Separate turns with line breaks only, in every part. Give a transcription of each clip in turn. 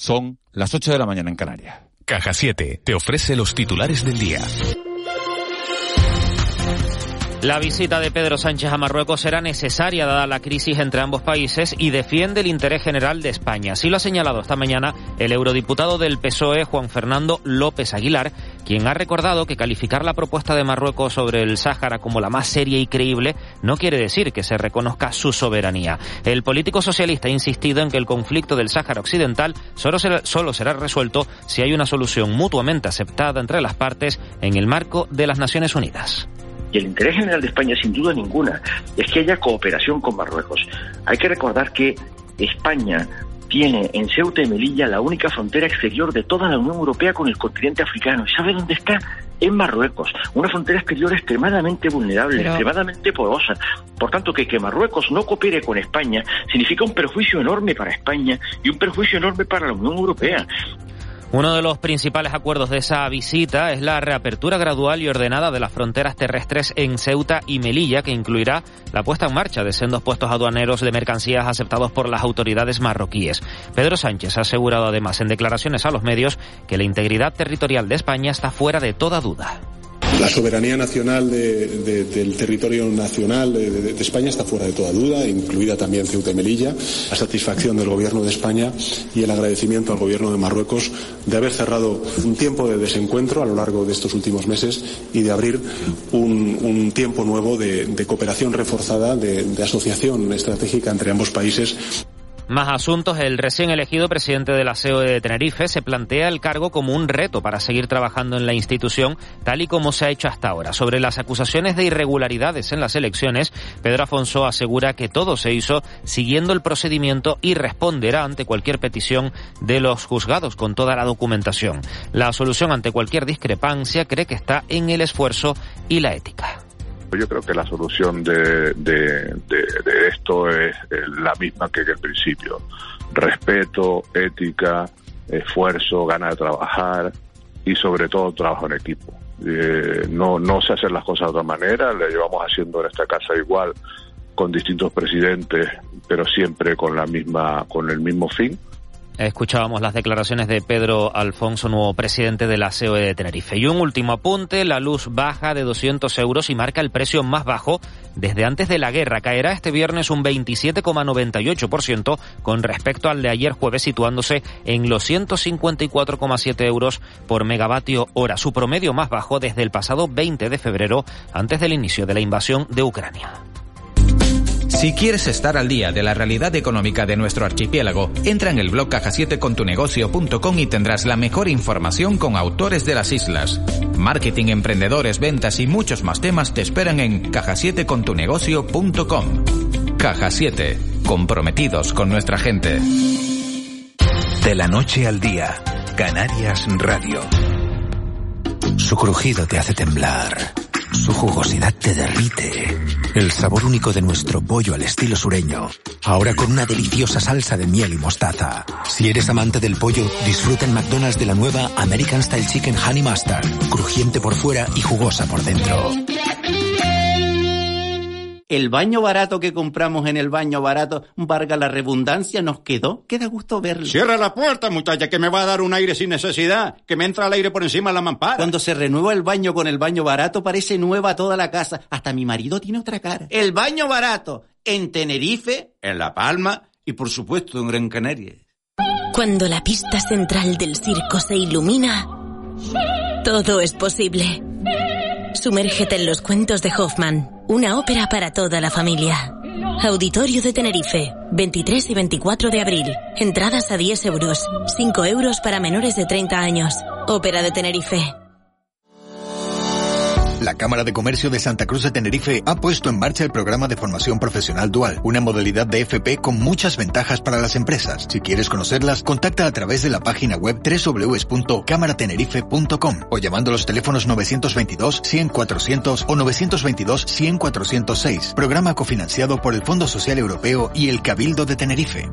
Son las 8 de la mañana en Canarias.
Caja 7 te ofrece los titulares del día.
La visita de Pedro Sánchez a Marruecos será necesaria dada la crisis entre ambos países y defiende el interés general de España. Así lo ha señalado esta mañana el eurodiputado del PSOE, Juan Fernando López Aguilar, quien ha recordado que calificar la propuesta de Marruecos sobre el Sáhara como la más seria y creíble no quiere decir que se reconozca su soberanía. El político socialista ha insistido en que el conflicto del Sáhara Occidental solo será, solo será resuelto si hay una solución mutuamente aceptada entre las partes en el marco de las Naciones Unidas.
Y el interés general de España, sin duda ninguna, es que haya cooperación con Marruecos. Hay que recordar que España tiene en Ceuta y Melilla la única frontera exterior de toda la Unión Europea con el continente africano. ¿Y sabe dónde está? En Marruecos, una frontera exterior extremadamente vulnerable, extremadamente porosa. Por tanto, que, que Marruecos no coopere con España significa un perjuicio enorme para España y un perjuicio enorme para la Unión Europea.
Uno de los principales acuerdos de esa visita es la reapertura gradual y ordenada de las fronteras terrestres en Ceuta y Melilla, que incluirá la puesta en marcha de sendos puestos aduaneros de mercancías aceptados por las autoridades marroquíes. Pedro Sánchez ha asegurado además en declaraciones a los medios que la integridad territorial de España está fuera de toda duda.
La soberanía nacional del territorio nacional de, España está fuera de toda duda, incluida también Ceuta y Melilla. La satisfacción del Gobierno de España y el agradecimiento al Gobierno de Marruecos de haber cerrado un tiempo de desencuentro a lo largo de estos últimos meses y de abrir un, tiempo nuevo de, cooperación reforzada, de asociación estratégica entre ambos países.
Más asuntos. El recién elegido presidente de la CEO de Tenerife se plantea el cargo como un reto para seguir trabajando en la institución, tal y como se ha hecho hasta ahora. Sobre las acusaciones de irregularidades en las elecciones, Pedro Afonso asegura que todo se hizo siguiendo el procedimiento y responderá ante cualquier petición de los juzgados con toda la documentación. La solución ante cualquier discrepancia cree que está en el esfuerzo y la ética.
Yo creo que la solución de, de, esto es la misma que en el principio. Respeto, ética, esfuerzo, ganas de trabajar y sobre todo trabajo en equipo. Eh, no, no se hacen las cosas de otra manera, le llevamos haciendo en esta casa igual con distintos presidentes, pero siempre con la misma, con el mismo fin
Escuchábamos las declaraciones de Pedro Alfonso, nuevo presidente de la COE de Tenerife. Y un último apunte, la luz baja de 200 euros y marca el precio más bajo desde antes de la guerra. Caerá este viernes un 27,98% con respecto al de ayer jueves, situándose en los 154,7 euros por megavatio hora, su promedio más bajo desde el pasado 20 de febrero, antes del inicio de la invasión de Ucrania.
Si quieres estar al día de la realidad económica de nuestro archipiélago, entra en el blog caja7contunegocio.com y tendrás la mejor información con autores de las islas. Marketing, emprendedores, ventas y muchos más temas te esperan en caja7contunegocio.com. Caja 7, comprometidos con nuestra gente.
De la noche al día, Canarias Radio. Su crujido te hace temblar. Su jugosidad te derrite. El sabor único de nuestro pollo al estilo sureño. Ahora con una deliciosa salsa de miel y mostaza. Si eres amante del pollo, disfruta en McDonald's de la nueva American Style Chicken Honey Mustard. Crujiente por fuera y jugosa por dentro
el baño barato que compramos en el baño barato, valga la redundancia, nos quedó. Queda gusto verlo.
Cierra la puerta, muchacha, que me va a dar un aire sin necesidad, que me entra el aire por encima de la mampara.
Cuando se renueva el baño con el baño barato, parece nueva toda la casa. Hasta mi marido tiene otra cara. El baño barato, en Tenerife, en La Palma y por supuesto en Gran Canaria.
Cuando la pista central del circo se ilumina, todo es posible. Sumérgete en los cuentos de Hoffman, una ópera para toda la familia. Auditorio de Tenerife, 23 y 24 de abril. Entradas a 10 euros, 5 euros para menores de 30 años. Ópera de Tenerife.
La Cámara de Comercio de Santa Cruz de Tenerife ha puesto en marcha el programa de formación profesional dual, una modalidad de FP con muchas ventajas para las empresas. Si quieres conocerlas, contacta a través de la página web www.cámaratenerife.com o llamando los teléfonos 922 100 400 o 922 100 406. Programa cofinanciado por el Fondo Social Europeo y el Cabildo de Tenerife.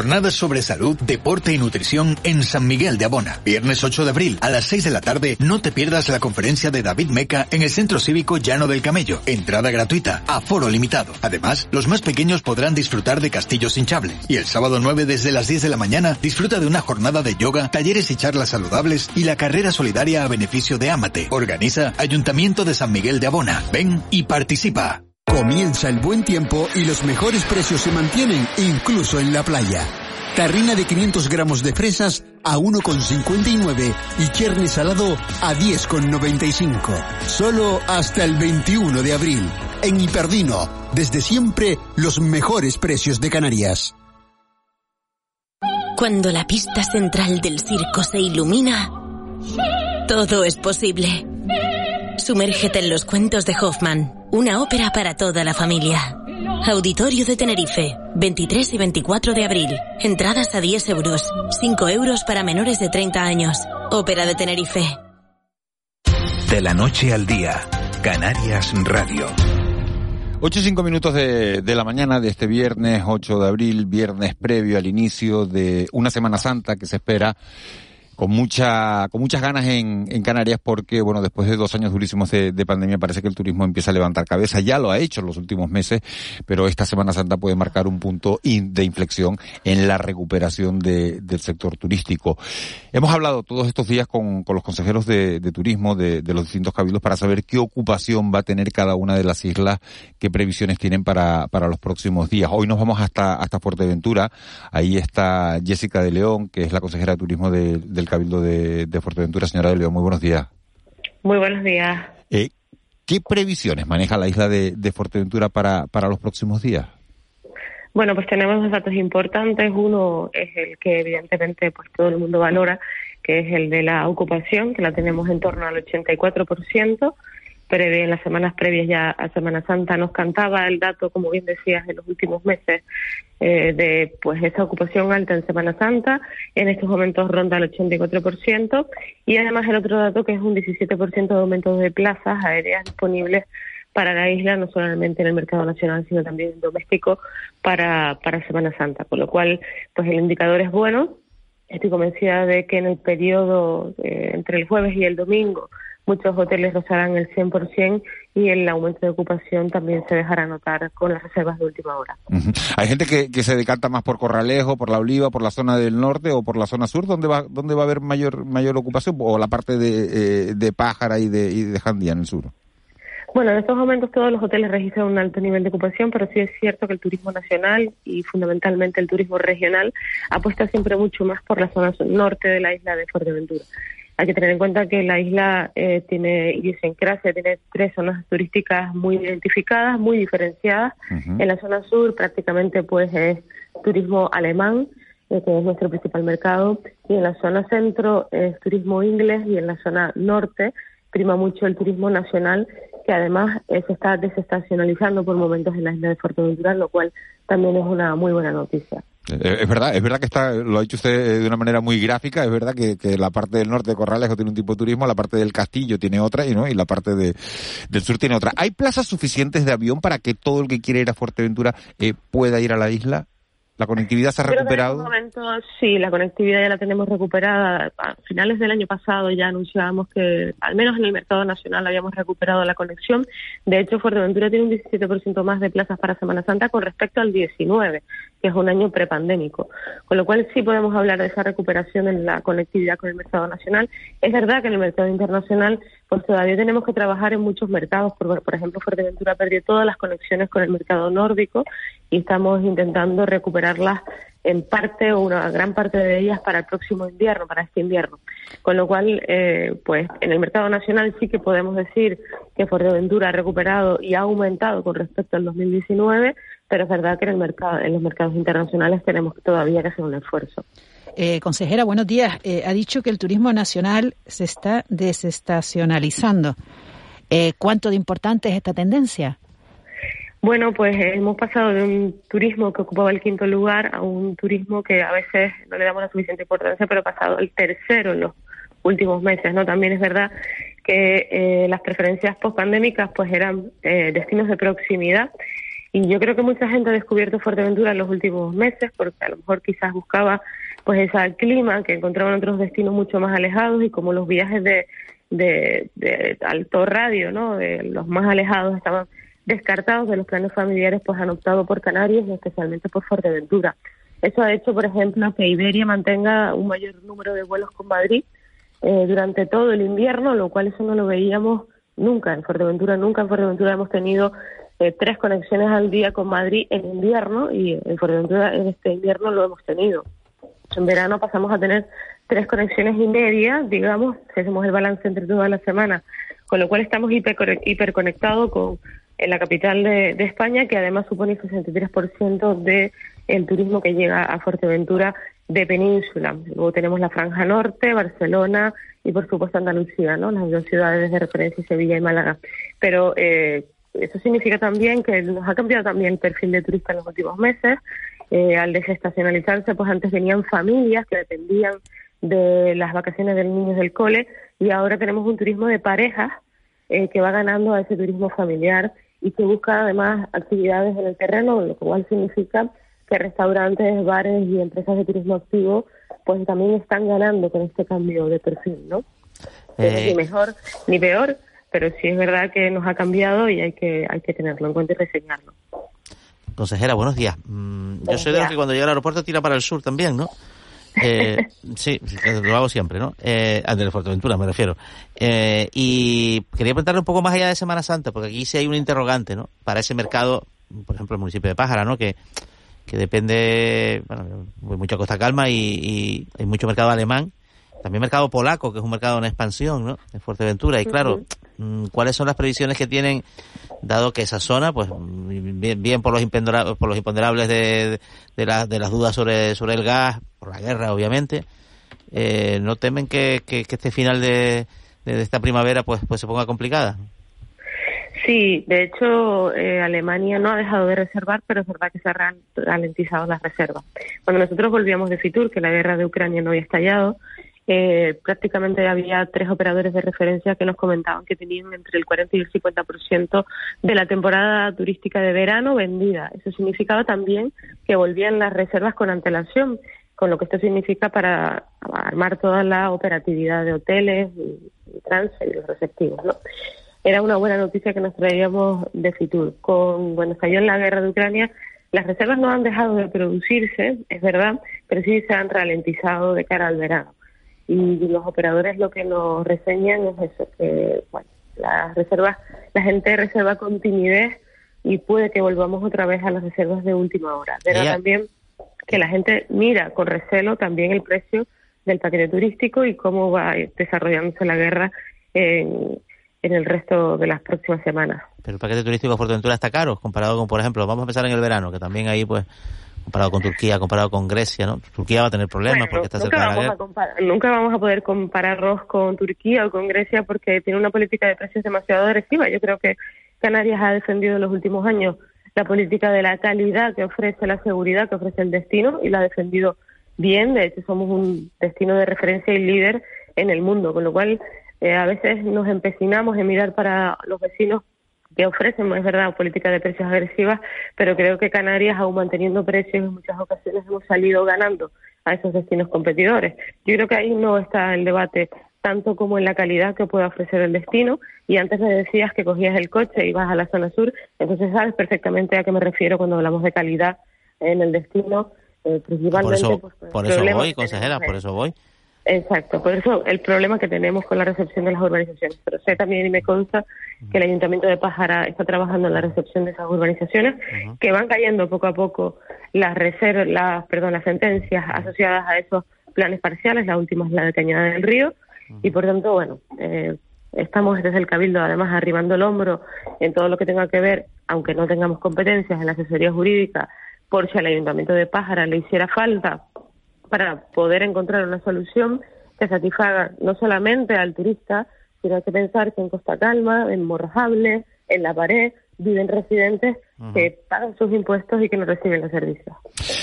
Jornadas sobre salud, deporte y nutrición en San Miguel de Abona. Viernes 8 de abril a las 6 de la tarde, no te pierdas la conferencia de David Meca en el Centro Cívico Llano del Camello. Entrada gratuita, aforo limitado. Además, los más pequeños podrán disfrutar de castillos hinchables. Y el sábado 9 desde las 10 de la mañana, disfruta de una jornada de yoga, talleres y charlas saludables y la carrera solidaria a beneficio de Amate. Organiza Ayuntamiento de San Miguel de Abona. Ven y participa.
Comienza el buen tiempo y los mejores precios se mantienen incluso en la playa. Tarrina de 500 gramos de fresas a 1,59 y cherne salado a 10,95. Solo hasta el 21 de abril. En Hiperdino, desde siempre los mejores precios de Canarias.
Cuando la pista central del circo se ilumina, todo es posible. Sumérgete en los cuentos de Hoffman, una ópera para toda la familia. Auditorio de Tenerife, 23 y 24 de abril. Entradas a 10 euros, 5 euros para menores de 30 años. Ópera de Tenerife.
De la noche al día, Canarias Radio.
8 y 5 minutos de, de, la mañana de este viernes 8 de abril, viernes previo al inicio de una Semana Santa que se espera con mucha con muchas ganas en, en, Canarias porque bueno después de dos años durísimos de, de, pandemia parece que el turismo empieza a levantar cabeza. Ya lo ha hecho en los últimos meses pero esta Semana Santa puede marcar un punto de inflexión en la recuperación de, del sector turístico. Hemos hablado todos estos días con, con los consejeros de, turismo de, los distintos cabildos para saber qué ocupación va a tener cada una de las islas qué previsiones tienen para, para los próximos días. Hoy nos vamos hasta hasta Fuerteventura. Ahí está Jessica de León que es la consejera de turismo del Cabildo de, de Fuerteventura. Señora Delio, muy buenos días.
Muy buenos días.
Eh, ¿Qué previsiones maneja la isla de, de Fuerteventura para, para los próximos días?
Bueno, pues tenemos dos datos importantes. Uno es el que evidentemente pues todo el mundo valora, que es el de la ocupación, que la tenemos en torno al 84% previa, en las semanas previas ya a Semana Santa nos cantaba el dato, como bien decías, en los últimos meses eh, de pues esa ocupación alta en Semana Santa. En estos momentos ronda el 84% y además el otro dato que es un 17% de aumento de plazas aéreas disponibles para la isla, no solamente en el mercado nacional, sino también doméstico para, para Semana Santa. Con lo cual, pues el indicador es bueno. Estoy convencida de que en el periodo eh, entre el jueves y el domingo muchos hoteles rozarán el 100% y el aumento de ocupación también se dejará notar con las reservas de última hora.
Hay gente que, que, se decanta más por Corralejo, por la Oliva, por la zona del norte o por la zona sur, ¿dónde va, dónde va a haber mayor mayor ocupación? ¿O la parte de, eh, de Pájara y de, y de Jandía en el sur?
Bueno, en estos momentos todos los hoteles registran un alto nivel de ocupación, pero sí es cierto que el turismo nacional y fundamentalmente el turismo regional apuesta siempre mucho más por la zona norte de la isla de Fuerteventura. Hay que tener en cuenta que la isla eh, tiene idiosincrasia, tiene tres zonas turísticas muy identificadas, muy diferenciadas. En la zona sur prácticamente pues es turismo alemán, eh, que es nuestro principal mercado, y en la zona centro es turismo inglés y en la zona norte prima mucho el turismo nacional, que además eh, se está desestacionalizando por momentos en la isla de Fuerteventura, lo cual también es una muy buena noticia.
Es verdad, es verdad que está, lo ha dicho usted eh, de una manera muy gráfica, es verdad que, la parte del norte de Corralejo tiene un tipo de turismo, la parte del castillo tiene otra y no, y la parte de, del sur tiene otra. ¿Hay plazas suficientes de avión para que todo el que quiere ir a Fuerteventura eh, pueda ir a la isla? ¿La conectividad se ha recuperado?
sí, la conectividad ya la tenemos recuperada. A finales del año pasado ya anunciábamos que, al menos en el mercado nacional, habíamos recuperado la conexión. De hecho, Fuerteventura tiene un 17% más de plazas para Semana Santa con respecto al 19, que es un año prepandémico. Con lo cual sí podemos hablar de esa recuperación en la conectividad con el mercado nacional. Es verdad que en el mercado internacional pues todavía tenemos que trabajar en muchos mercados. Por, por ejemplo, Fuerteventura perdió todas las conexiones con el mercado nórdico y estamos intentando recuperarlas en parte o una gran parte de ellas para el próximo invierno, para este invierno. Con lo cual, eh, pues en el mercado nacional sí que podemos decir que Fuerteventura ha recuperado y ha aumentado con respecto al 2019, pero es verdad que en el mercado, en los mercados internacionales tenemos todavía que hacer un esfuerzo.
Eh, consejera, buenos días. Eh, ha dicho que el turismo nacional se está desestacionalizando. Eh, ¿Cuánto de importante es esta tendencia?
Bueno, pues hemos pasado de un turismo que ocupaba el quinto lugar a un turismo que a veces no le damos la suficiente importancia, pero ha pasado el tercero en los últimos meses, ¿no? También es verdad que las preferencias post-pandémicas pues eran destinos de proximidad Y yo creo que mucha gente ha descubierto Fuerteventura en los últimos meses, porque a lo mejor quizás buscaba pues ese clima que encontraban otros destinos mucho más alejados y como los viajes de, de, alto radio, ¿no? De los más alejados estaban descartados de los planes familiares, pues han optado por Canarias y especialmente por Fuerteventura. Eso ha hecho, por ejemplo, que Iberia mantenga un mayor número de vuelos con Madrid eh, durante todo el invierno, lo cual eso no lo veíamos nunca en Fuerteventura. Nunca en Fuerteventura hemos tenido eh, tres conexiones al día con Madrid en invierno y en Fuerteventura en este invierno lo hemos tenido. En verano pasamos a tener tres conexiones y media, digamos, si hacemos el balance entre toda la semana, con lo cual estamos hiperconectados con en la capital de, España, que además supone el 63% del el turismo que llega a Fuerteventura de península. Luego tenemos la Franja Norte, Barcelona y por supuesto Andalucía, ¿no? las dos ciudades de referencia, Sevilla y Málaga. Pero eh, eso significa también que nos ha cambiado también el perfil de turista en los últimos meses. Eh, al desestacionalizarse, pues antes venían familias que dependían de las vacaciones de los niños del cole y ahora tenemos un turismo de parejas eh, que va ganando a ese turismo familiar y que busca además actividades en el terreno, lo cual significa que restaurantes, bares y empresas de turismo activo pues también están ganando con este cambio de perfil, ¿no? Eh, ni mejor ni peor, pero sí es verdad que nos ha cambiado y hay que hay que tenerlo en cuenta y reseñarlo.
Consejera, buenos días. Mm, yo soy de los que cuando llega al aeropuerto tira para el sur también, ¿no? Eh, sí, lo hago siempre, ¿no? Eh, de Fuerteventura me refiero. Eh, y quería preguntarle un poco más allá de Semana Santa, porque aquí sí hay un interrogante, ¿no? Para ese mercado, por ejemplo, el municipio de Pájara, ¿no? Que, que depende, bueno, hay mucha Costa Calma y, hay mucho mercado alemán. También mercado polaco, que es un mercado en expansión, ¿no? En Fuerteventura. Y claro, mm, ¿cuáles son las previsiones que tienen dado que esa zona, pues bien, bien por los imponderables, por los imponderables de, de, de, las dudas sobre, sobre el gas, por la guerra, obviamente, eh, no temen que, que, este final de, de, esta primavera pues, pues se ponga complicada.
Sí, de hecho, eh, Alemania no ha dejado de reservar, pero es verdad que se han ralentizado las reservas. Cuando nosotros volvíamos de Fitur, que la guerra de Ucrania no había estallado, eh, prácticamente había tres operadores de referencia que nos comentaban que tenían entre el 40 y el 50% de la temporada turística de verano vendida. Eso significaba también que volvían las reservas con antelación, con lo que esto significa para armar toda la operatividad de hoteles y, transfer y los receptivos. ¿no? Era una buena noticia que nos traíamos de Fitur. Con, bueno, estalló en la guerra de Ucrania, las reservas no han dejado de producirse, es verdad, pero sí se han ralentizado de cara al verano y los operadores lo que nos reseñan es eso, que bueno, las reservas, la gente reserva con timidez y puede que volvamos otra vez a las reservas de última hora. Pero también que la gente mira con recelo también el precio del paquete turístico y cómo va desarrollándose la guerra en, en el resto de las próximas semanas.
Pero el paquete turístico de Fuerteventura está caro comparado con, por ejemplo, vamos a empezar en el verano, que también ahí pues comparado con Turquía, comparado con Grecia, ¿no? Turquía va a tener problemas porque está cerca de la
guerra. nunca vamos a poder compararnos con Turquía o con Grecia porque tiene una política de precios demasiado agresiva. Yo creo que Canarias ha defendido en los últimos años la política de la calidad que ofrece la seguridad que ofrece el destino y la ha defendido bien. De hecho, somos un destino de referencia y líder en el mundo, con lo cual eh, a veces nos empecinamos en mirar para los vecinos que ofrecen, es verdad, política de precios agresivas, pero creo que Canarias, aún manteniendo precios, en muchas ocasiones hemos salido ganando a esos destinos competidores. Yo creo que ahí no está el debate tanto como en la calidad que puede ofrecer el destino. Y antes me decías que cogías el coche y vas a la zona sur, entonces sabes perfectamente a qué me refiero cuando hablamos de calidad en el destino. Eh, principalmente,
por eso, pues, por eso voy, consejera, por eso voy.
Exacto, por eso el problema que tenemos con la recepción de las urbanizaciones. Pero sé también y me consta que el Ayuntamiento de Pájara está trabajando en la recepción de esas urbanizaciones, que van cayendo poco a poco las reservas, las, perdón, las sentencias asociadas a esos planes parciales, la última es la de Cañada del Río, y por tanto, bueno, eh, estamos desde el Cabildo además arribando el hombro en todo lo que tenga que ver, aunque no tengamos competencias en la asesoría jurídica, por si al Ayuntamiento de Pájara le hiciera falta para poder encontrar una solución que satisfaga no solamente al turista, sino hay que pensar que en Costa Calma, en Morrojable, en La Pared, viven residentes que pagan sus impuestos y que no reciben los servicios.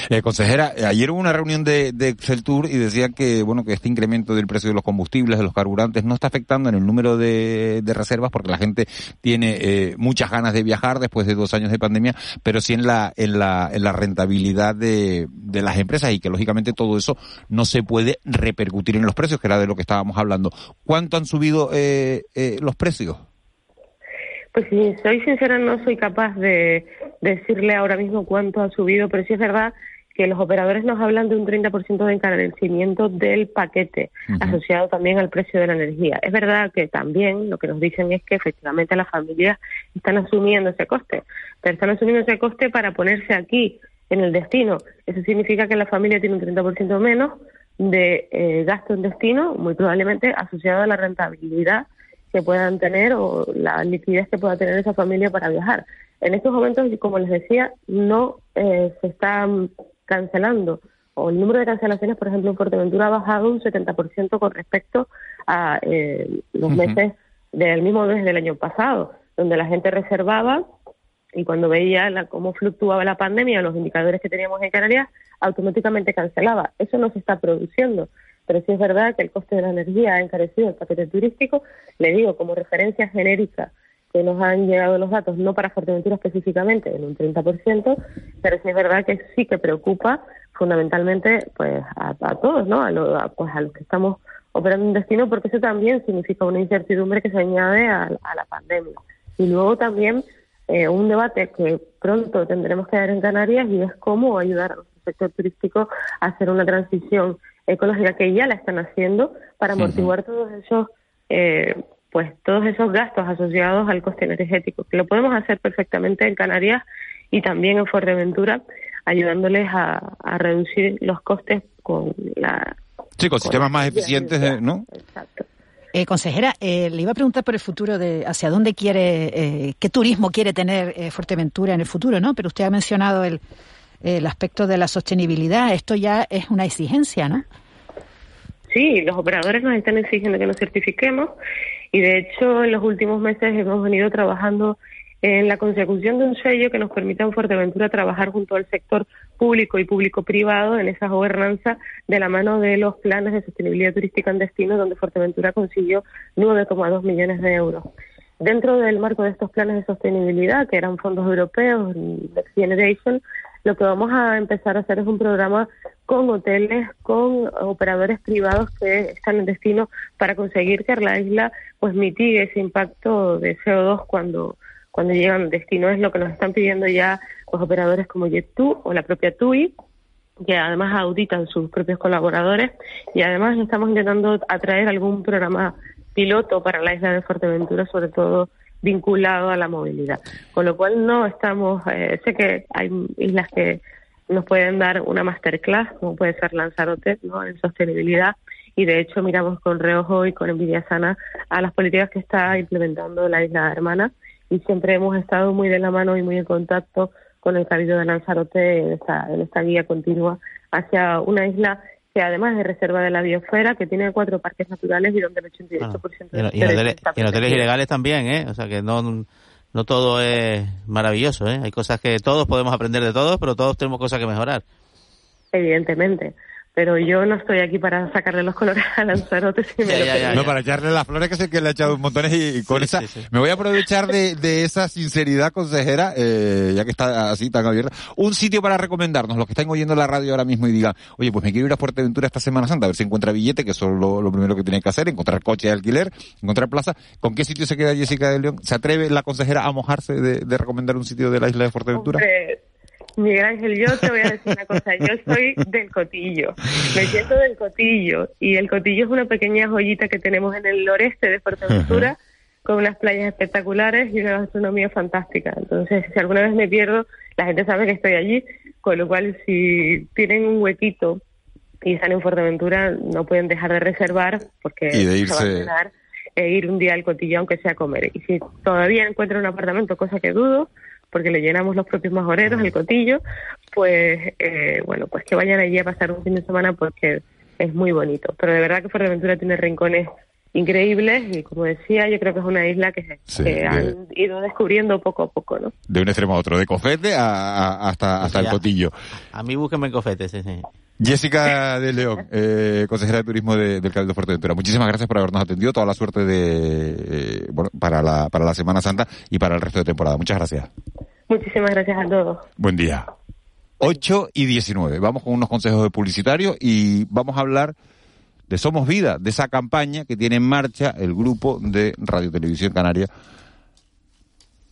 Eh, consejera, eh, ayer hubo una reunión de, de y decía que bueno que este incremento del precio de los combustibles, de los carburantes, no está afectando en el número de, reservas porque la gente tiene eh, muchas ganas de viajar después de dos años de pandemia, pero sí en la en la, en la rentabilidad de, de las empresas y que lógicamente todo eso no se puede repercutir en los precios, que era de lo que estábamos hablando. ¿Cuánto han subido eh, los precios?
Pues si soy sincera, no soy capaz de decirle ahora mismo cuánto ha subido, pero sí es verdad que los operadores nos hablan de un 30% de encarecimiento del paquete, asociado también al precio de la energía. Es verdad que también lo que nos dicen es que efectivamente las familias están asumiendo ese coste, pero están asumiendo ese coste para ponerse aquí, en el destino. Eso significa que la familia tiene un 30% menos de eh, gasto en destino, muy probablemente asociado a la rentabilidad que puedan tener o la liquidez que pueda tener esa familia para viajar. En estos momentos, como les decía, no eh, se está cancelando o el número de cancelaciones, por ejemplo, en Fuerteventura ha bajado un 70% con respecto a eh, los meses del mismo mes del año pasado, donde la gente reservaba y cuando veía la, cómo fluctuaba la pandemia, los indicadores que teníamos en Canarias, automáticamente cancelaba. Eso no se está produciendo pero sí es verdad que el coste de la energía ha encarecido el paquete turístico. Le digo, como referencia genérica, que nos han llegado los datos, no para Fuerteventura específicamente, en un 30%, pero sí es verdad que sí que preocupa fundamentalmente pues a, todos, ¿no? A, pues a los que estamos operando un destino, porque eso también significa una incertidumbre que se añade a, la pandemia. Y luego también eh, un debate que pronto tendremos que dar en Canarias y es cómo ayudar a nuestro sector turístico a hacer una transición ecológica que ya la están haciendo para amortiguar todos esos eh, pues todos esos gastos asociados al coste energético que lo podemos hacer perfectamente en Canarias y también en Fuerteventura ayudándoles a, reducir los costes con la
sí con, sistemas más eficientes no
exacto. Eh, consejera, eh, le iba a preguntar por el futuro de hacia dónde quiere, eh, qué turismo quiere tener eh, Fuerteventura en el futuro, ¿no? Pero usted ha mencionado el, el aspecto de la sostenibilidad. Esto ya es una exigencia, ¿no?
Sí, los operadores nos están exigiendo que nos certifiquemos y de hecho en los últimos meses hemos venido trabajando en la consecución de un sello que nos permita en Fuerteventura trabajar junto al sector público y público-privado en esa gobernanza de la mano de los planes de sostenibilidad turística en destino, donde Fuerteventura consiguió 9,2 millones de euros. Dentro del marco de estos planes de sostenibilidad, que eran fondos europeos, Next Generation, lo que vamos a empezar a hacer es un programa con hoteles, con operadores privados que están en destino para conseguir que la isla pues mitigue ese impacto de CO2 cuando cuando llegan al destino. Es lo que nos están pidiendo ya los operadores como Jet2 o la propia TUI, que además auditan sus propios colaboradores y además estamos intentando atraer algún programa piloto para la isla de Fuerteventura, sobre todo vinculado a la movilidad. Con lo cual no estamos, eh, sé que hay islas que nos pueden dar una masterclass, como puede ser Lanzarote, ¿no? en sostenibilidad, y de hecho miramos con reojo y con envidia sana a las políticas que está implementando la isla hermana y siempre hemos estado muy de la mano y muy en contacto con el Cabildo de Lanzarote en esta, en esta guía continua hacia una isla que además de reserva de la biosfera, que tiene cuatro parques naturales y donde el 88%
de y, y, hoteles, ilegales también, ¿eh? O sea que no, no todo es maravilloso, ¿eh? Hay cosas que todos podemos aprender de todos, pero todos tenemos cosas que mejorar.
Evidentemente pero yo no estoy aquí para sacarle los colores a Lanzarote. Si me
no, para echarle las flores que sé que le ha echado montones y, con esa... Me voy a aprovechar de, de esa sinceridad, consejera, eh, ya que está así tan abierta. Un sitio para recomendarnos, los que están oyendo la radio ahora mismo y digan, oye, pues me quiero ir a Fuerteventura esta Semana Santa, a ver si encuentra billete, que eso es lo, primero que tiene que hacer, encontrar coche de alquiler, encontrar plaza. ¿Con qué sitio se queda Jessica de León? ¿Se atreve la consejera a mojarse de, recomendar un sitio de la isla de Fuerteventura?
Miguel Ángel, yo te voy a decir una cosa, yo soy del Cotillo, me siento del Cotillo y el Cotillo es una pequeña joyita que tenemos en el noreste de Fuerteventura con unas playas espectaculares y una gastronomía fantástica. Entonces, si alguna vez me pierdo, la gente sabe que estoy allí, con lo cual si tienen un huequito y están en Fuerteventura, no pueden dejar de reservar porque
y de irse...
e ir un día al Cotillo aunque sea a comer. Y si todavía encuentran un apartamento, cosa que dudo, porque le llenamos los propios majoreros, el cotillo, pues eh, bueno, pues que vayan allí a pasar un fin de semana porque es muy bonito. Pero de verdad que Fuerteventura tiene rincones increíbles y como decía, yo creo que es una isla que, han ido descubriendo poco a poco, ¿no?
De un extremo a otro, de Cofete hasta, hasta el Cotillo.
A, mí búsquenme en Cofete, sí, sí.
Jessica de León, eh, consejera de turismo del Cabildo Fuerteventura. Muchísimas gracias por habernos atendido. Toda la suerte de, eh, bueno, para la, para la Semana Santa y para el resto de temporada. Muchas gracias.
Muchísimas gracias a todos.
Buen día. 8 y 19. Vamos con unos consejos de publicitario y vamos a hablar de Somos Vida, de esa campaña que tiene en marcha el grupo de Radio Televisión Canaria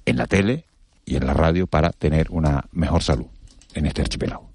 en la tele y en la radio para tener una mejor salud en este archipiélago.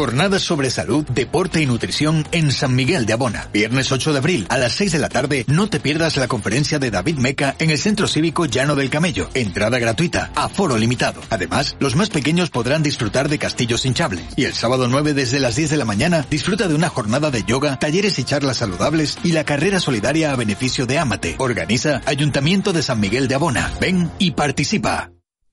Jornadas sobre salud, deporte y nutrición en San Miguel de Abona. Viernes 8 de abril a las 6 de la tarde, no te pierdas la conferencia de David Meca en el Centro Cívico Llano del Camello. Entrada gratuita, aforo limitado. Además, los más pequeños podrán disfrutar de castillos hinchables. Y el sábado 9 desde las 10 de la mañana, disfruta de una jornada de yoga, talleres y charlas saludables y la carrera solidaria a beneficio de Amate. Organiza Ayuntamiento de San Miguel de Abona. Ven y participa.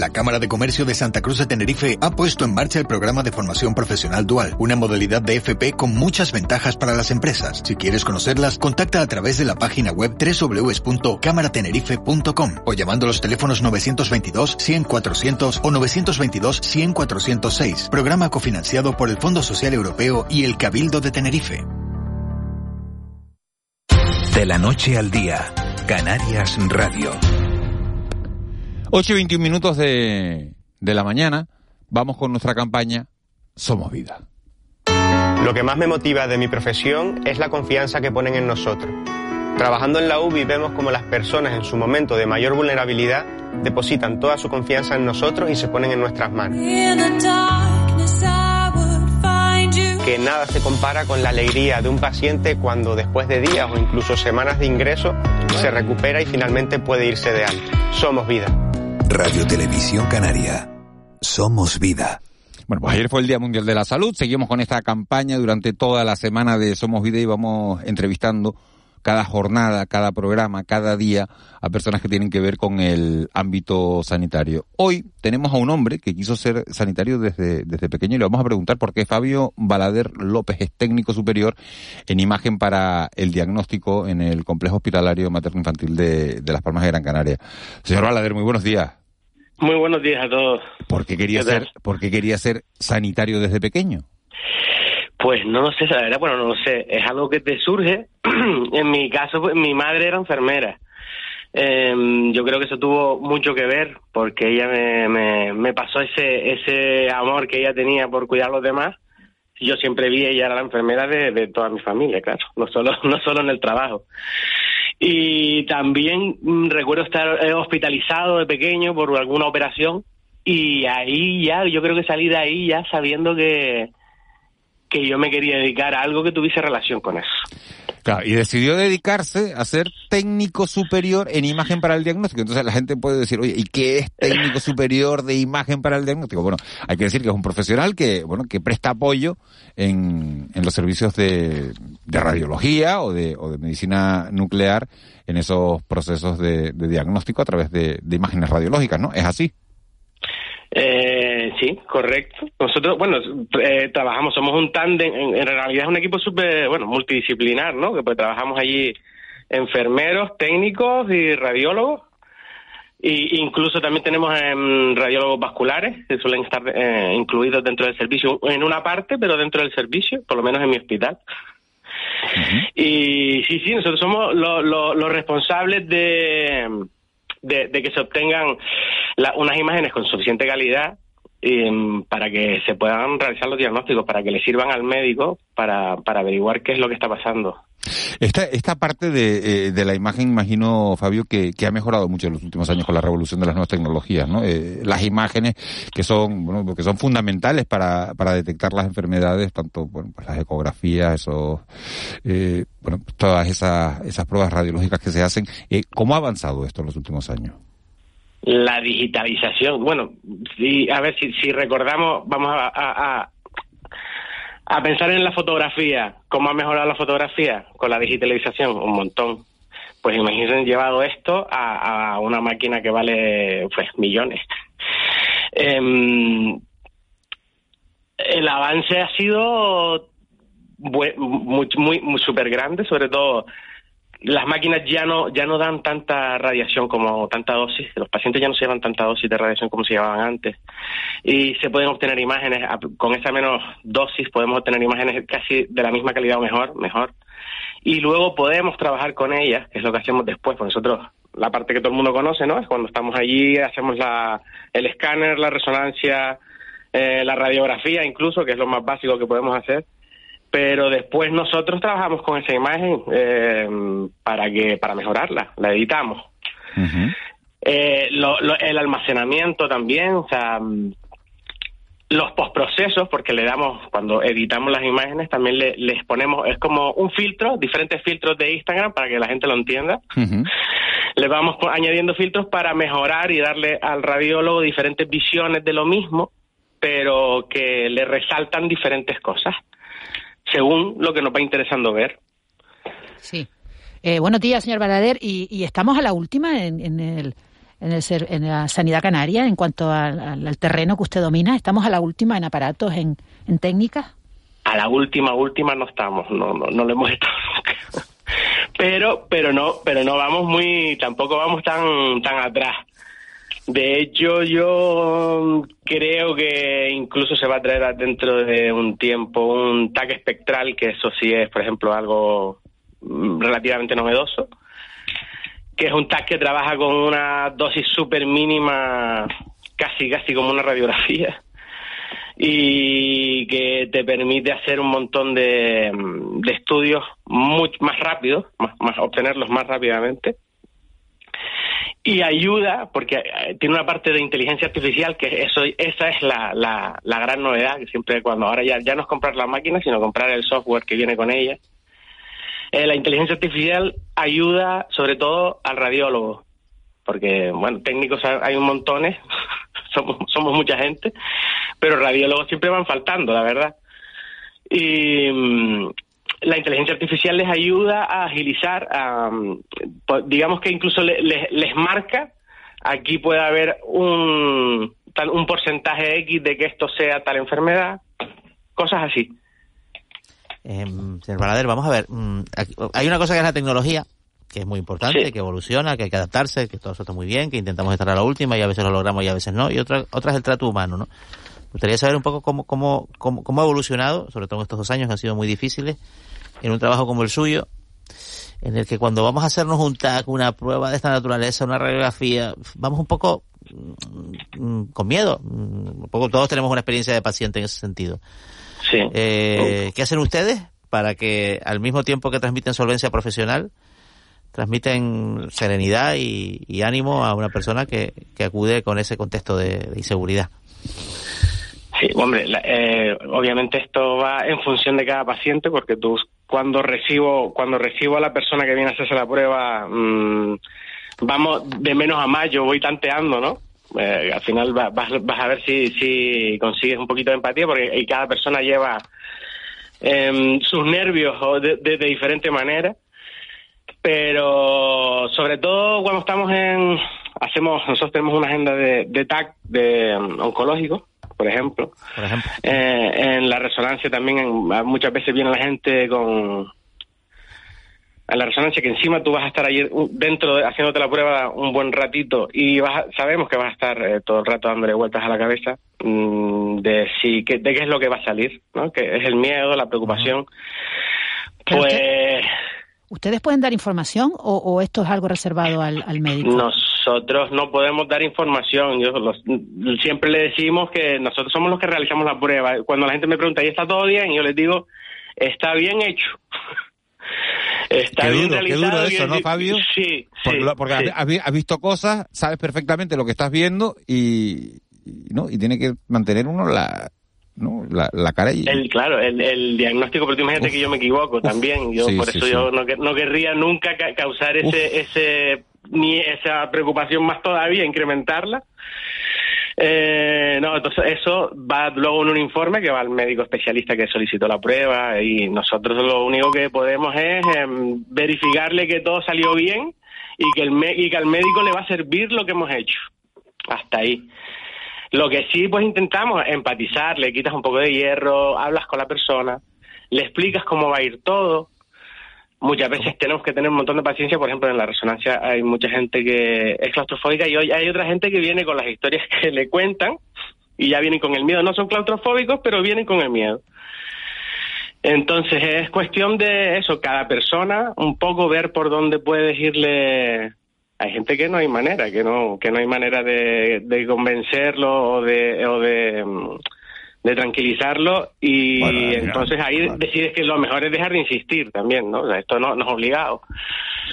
La Cámara de Comercio de Santa Cruz de Tenerife ha puesto en marcha el programa de formación profesional dual, una modalidad de FP con muchas ventajas para las empresas. Si quieres conocerlas, contacta a través de la página web www.cámaratenerife.com o llamando los teléfonos 922 100 400 o 922 100 406. Programa cofinanciado por el Fondo Social Europeo y el Cabildo de Tenerife.
De la noche al día, Canarias Radio.
8 y 21 minutos de, de la mañana, vamos con nuestra campaña Somos Vida.
Lo que más me motiva de mi profesión es la confianza que ponen en nosotros. Trabajando en la UBI vemos como las personas en su momento de mayor vulnerabilidad depositan toda su confianza en nosotros y se ponen en nuestras manos. Que nada se compara con la alegría de un paciente cuando después de días o incluso semanas de ingreso se recupera y finalmente puede irse de alta. Somos vida.
Radio Televisión Canaria. Somos vida.
Bueno, pues ayer fue el Día Mundial de la Salud. Seguimos con esta campaña durante toda la semana de Somos Vida y vamos entrevistando cada jornada, cada programa, cada día a personas que tienen que ver con el ámbito sanitario. Hoy tenemos a un hombre que quiso ser sanitario desde, desde pequeño y le vamos a preguntar por qué Fabio Balader López es técnico superior en imagen para el diagnóstico en el complejo hospitalario materno-infantil de, de Las Palmas de Gran Canaria. Señor Balader, muy buenos días.
Muy buenos días a todos.
¿Por qué quería, ser, ¿por qué quería ser sanitario desde pequeño?
Pues no lo sé, la verdad, bueno, no lo sé. Es algo que te surge. en mi caso, pues, mi madre era enfermera. Eh, yo creo que eso tuvo mucho que ver porque ella me, me, pasó ese, ese amor que ella tenía por cuidar a los demás. Yo siempre vi ella era la enfermera de, de toda mi familia, claro, no solo, no solo en el trabajo. Y también mm, recuerdo estar eh, hospitalizado de pequeño por alguna operación y ahí ya, yo creo que salí de ahí ya sabiendo que, que yo me quería dedicar a algo que tuviese relación con eso.
Claro, y decidió dedicarse a ser técnico superior en imagen para el diagnóstico. Entonces la gente puede decir, oye, ¿y qué es técnico superior de imagen para el diagnóstico? Bueno, hay que decir que es un profesional que, bueno, que presta apoyo en, en los servicios de, radiología o de, o de medicina nuclear en esos procesos de, diagnóstico a través de imágenes radiológicas, ¿no? ¿Es así?
Eh, sí, correcto. Nosotros, bueno, eh, trabajamos, somos un tándem, en, realidad es un equipo súper, bueno, multidisciplinar, ¿no? Que pues trabajamos allí enfermeros, técnicos y radiólogos. Y incluso también tenemos em, radiólogos vasculares que suelen estar eh, incluidos dentro del servicio, en una parte, pero dentro del servicio, por lo menos en mi hospital. Y sí, sí, nosotros somos los responsables de, de, que se obtengan unas imágenes con suficiente calidad em, para que se puedan realizar los diagnósticos, para que le sirvan al médico para, para averiguar qué es lo que está pasando.
Esta, esta parte de, eh, de la imagen, imagino, Fabio, que, que, ha mejorado mucho en los últimos años con la revolución de las nuevas tecnologías, ¿no? Eh, las imágenes que son, bueno, que son fundamentales para, para detectar las enfermedades, tanto, bueno, pues las ecografías, esos, eh, bueno, todas esas, esas pruebas radiológicas que se hacen. Eh, ¿Cómo ha avanzado esto en los últimos años?
La digitalización, bueno, si, a ver si, si recordamos, vamos a, a a pensar en la fotografía, ¿cómo ha mejorado la fotografía con la digitalización? Un montón. Pues imagínense llevado esto a, una máquina que vale pues millones. Em, el avance ha sido muy, muy, muy súper grande, sobre todo las máquinas ya no ya no dan tanta radiación como tanta dosis, los pacientes ya no se llevan tanta dosis de radiación como se llevaban antes y se pueden obtener imágenes con esa menos dosis podemos obtener imágenes casi de la misma calidad o mejor, mejor. Y luego podemos trabajar con ellas, que es lo que hacemos después, pues nosotros la parte que todo el mundo conoce, ¿no? Es cuando estamos allí, hacemos la, el escáner, la resonancia, eh, la radiografía incluso, que es lo más básico que podemos hacer pero después nosotros trabajamos con esa imagen eh, para que para mejorarla, la editamos. eh, el almacenamiento también, o sea, los postprocesos, porque le damos, cuando editamos las imágenes, también le, les ponemos, es como un filtro, diferentes filtros de Instagram para que la gente lo entienda. Le vamos añadiendo filtros para mejorar y darle al radiólogo diferentes visiones de lo mismo, pero que le resaltan diferentes cosas según lo que nos va interesando ver.
Sí. Eh, buenos días, señor Balader. Y, estamos a la última en, en, el, en, el, en la sanidad canaria en cuanto al, terreno que usted domina. ¿Estamos a la última en aparatos, en, en técnicas?
A la última, última no estamos. No, no, no lo hemos estado nunca. pero, pero no, pero no vamos muy, tampoco vamos tan, tan atrás. De hecho, yo creo que incluso se va a traer dentro de un tiempo un tag espectral, que eso sí es, por ejemplo, algo mm, relativamente novedoso, que es un tag que trabaja con una dosis súper mínima, casi, casi como una radiografía, y que te permite hacer un montón de, mm, estudios mucho más rápidos, más, obtenerlos más rápidamente y ayuda porque eh, tiene una parte de inteligencia artificial que eso esa es la, la, la, gran novedad que siempre cuando ahora ya, ya no es comprar la máquina sino comprar el software que viene con ella. Eh, la inteligencia artificial ayuda sobre todo al radiólogo porque bueno técnicos hay un montones somos somos mucha gente pero radiólogos siempre van faltando la verdad. Y mm, la inteligencia artificial les ayuda a agilizar, digamos que incluso les marca, aquí puede haber un, un porcentaje X de que esto sea tal enfermedad, cosas así.
Eh, señor vamos a ver, mm, hay una cosa que es la tecnología, que es muy importante, que evoluciona, que hay que adaptarse, que todo eso está muy bien, que intentamos estar a la última y a veces lo logramos y a veces no, y otra, otra es el trato humano, ¿no? Me gustaría saber un poco cómo, cómo, cómo, cómo ha evolucionado, sobre todo en estos dos años que han sido muy difíciles, en un trabajo como el suyo, en el que cuando vamos a hacernos un TAC, una prueba de esta naturaleza, una radiografía, vamos un poco mm, con miedo. Un poco todos tenemos una experiencia de paciente en ese sentido.
Sí.
Eh, ¿Qué hacen ustedes para que al mismo tiempo que transmiten solvencia profesional, transmiten serenidad y, ánimo a una persona que, acude con ese contexto de, inseguridad?
Sí, hombre, eh, obviamente esto va en función de cada paciente porque tú cuando recibo cuando recibo a la persona que viene a hacerse la prueba mmm, vamos de menos a más yo voy tanteando no eh, al final vas, vas, a ver si, si consigues un poquito de empatía porque y cada persona lleva eh, sus nervios de, de, diferente manera. Pero sobre todo cuando estamos en hacemos nosotros tenemos una agenda de, de TAC de um, oncológico por ejemplo. Eh, en la resonancia también muchas veces viene la gente con en la resonancia que encima tú vas a estar ahí dentro haciéndote la prueba un buen ratito y vas sabemos que vas a estar eh, todo el rato dándole vueltas a la cabeza mm, de si que, de qué es lo que va a salir, ¿no? Que es el miedo, la preocupación. Pues
¿Ustedes pueden dar información o, esto es algo reservado al, al médico?
nosotros no podemos dar información. Yo siempre le decimos que nosotros somos los que realizamos la prueba. Cuando la gente me pregunta, ¿y está todo bien? Yo les digo, está bien hecho.
está bien duro, realizado. Qué duro eso, ¿no, Fabio?
Sí,
porque, Has, visto cosas, sabes perfectamente lo que estás viendo y, ¿no? y tiene que mantener uno la, ¿no? La, cara y...
El, claro, el, diagnóstico, pero tú imagínate que yo me equivoco también. Yo por eso yo no, no, querría nunca causar ese, ese ni esa preocupación más todavía, incrementarla. Eh, no, entonces eso va luego en un informe que va al médico especialista que solicitó la prueba y nosotros lo único que podemos es em, verificarle que todo salió bien y que, el y que al médico le va a servir lo que hemos hecho. Hasta ahí. Lo que sí, pues intentamos empatizar, le quitas un poco de hierro, hablas con la persona, le explicas cómo va a ir todo. Muchas veces tenemos que tener un montón de paciencia, por ejemplo, en la resonancia hay mucha gente que es claustrofóbica y hoy hay otra gente que viene con las historias que le cuentan y ya vienen con el miedo. No son claustrofóbicos, pero vienen con el miedo. Entonces es cuestión de eso, cada persona un poco ver por dónde puedes irle hay gente que no hay manera, que no, que no hay manera de, convencerlo o de, o de, mm, de tranquilizarlo y entonces ahí decides que lo mejor es dejar de insistir también, ¿no? esto no, no es obligado.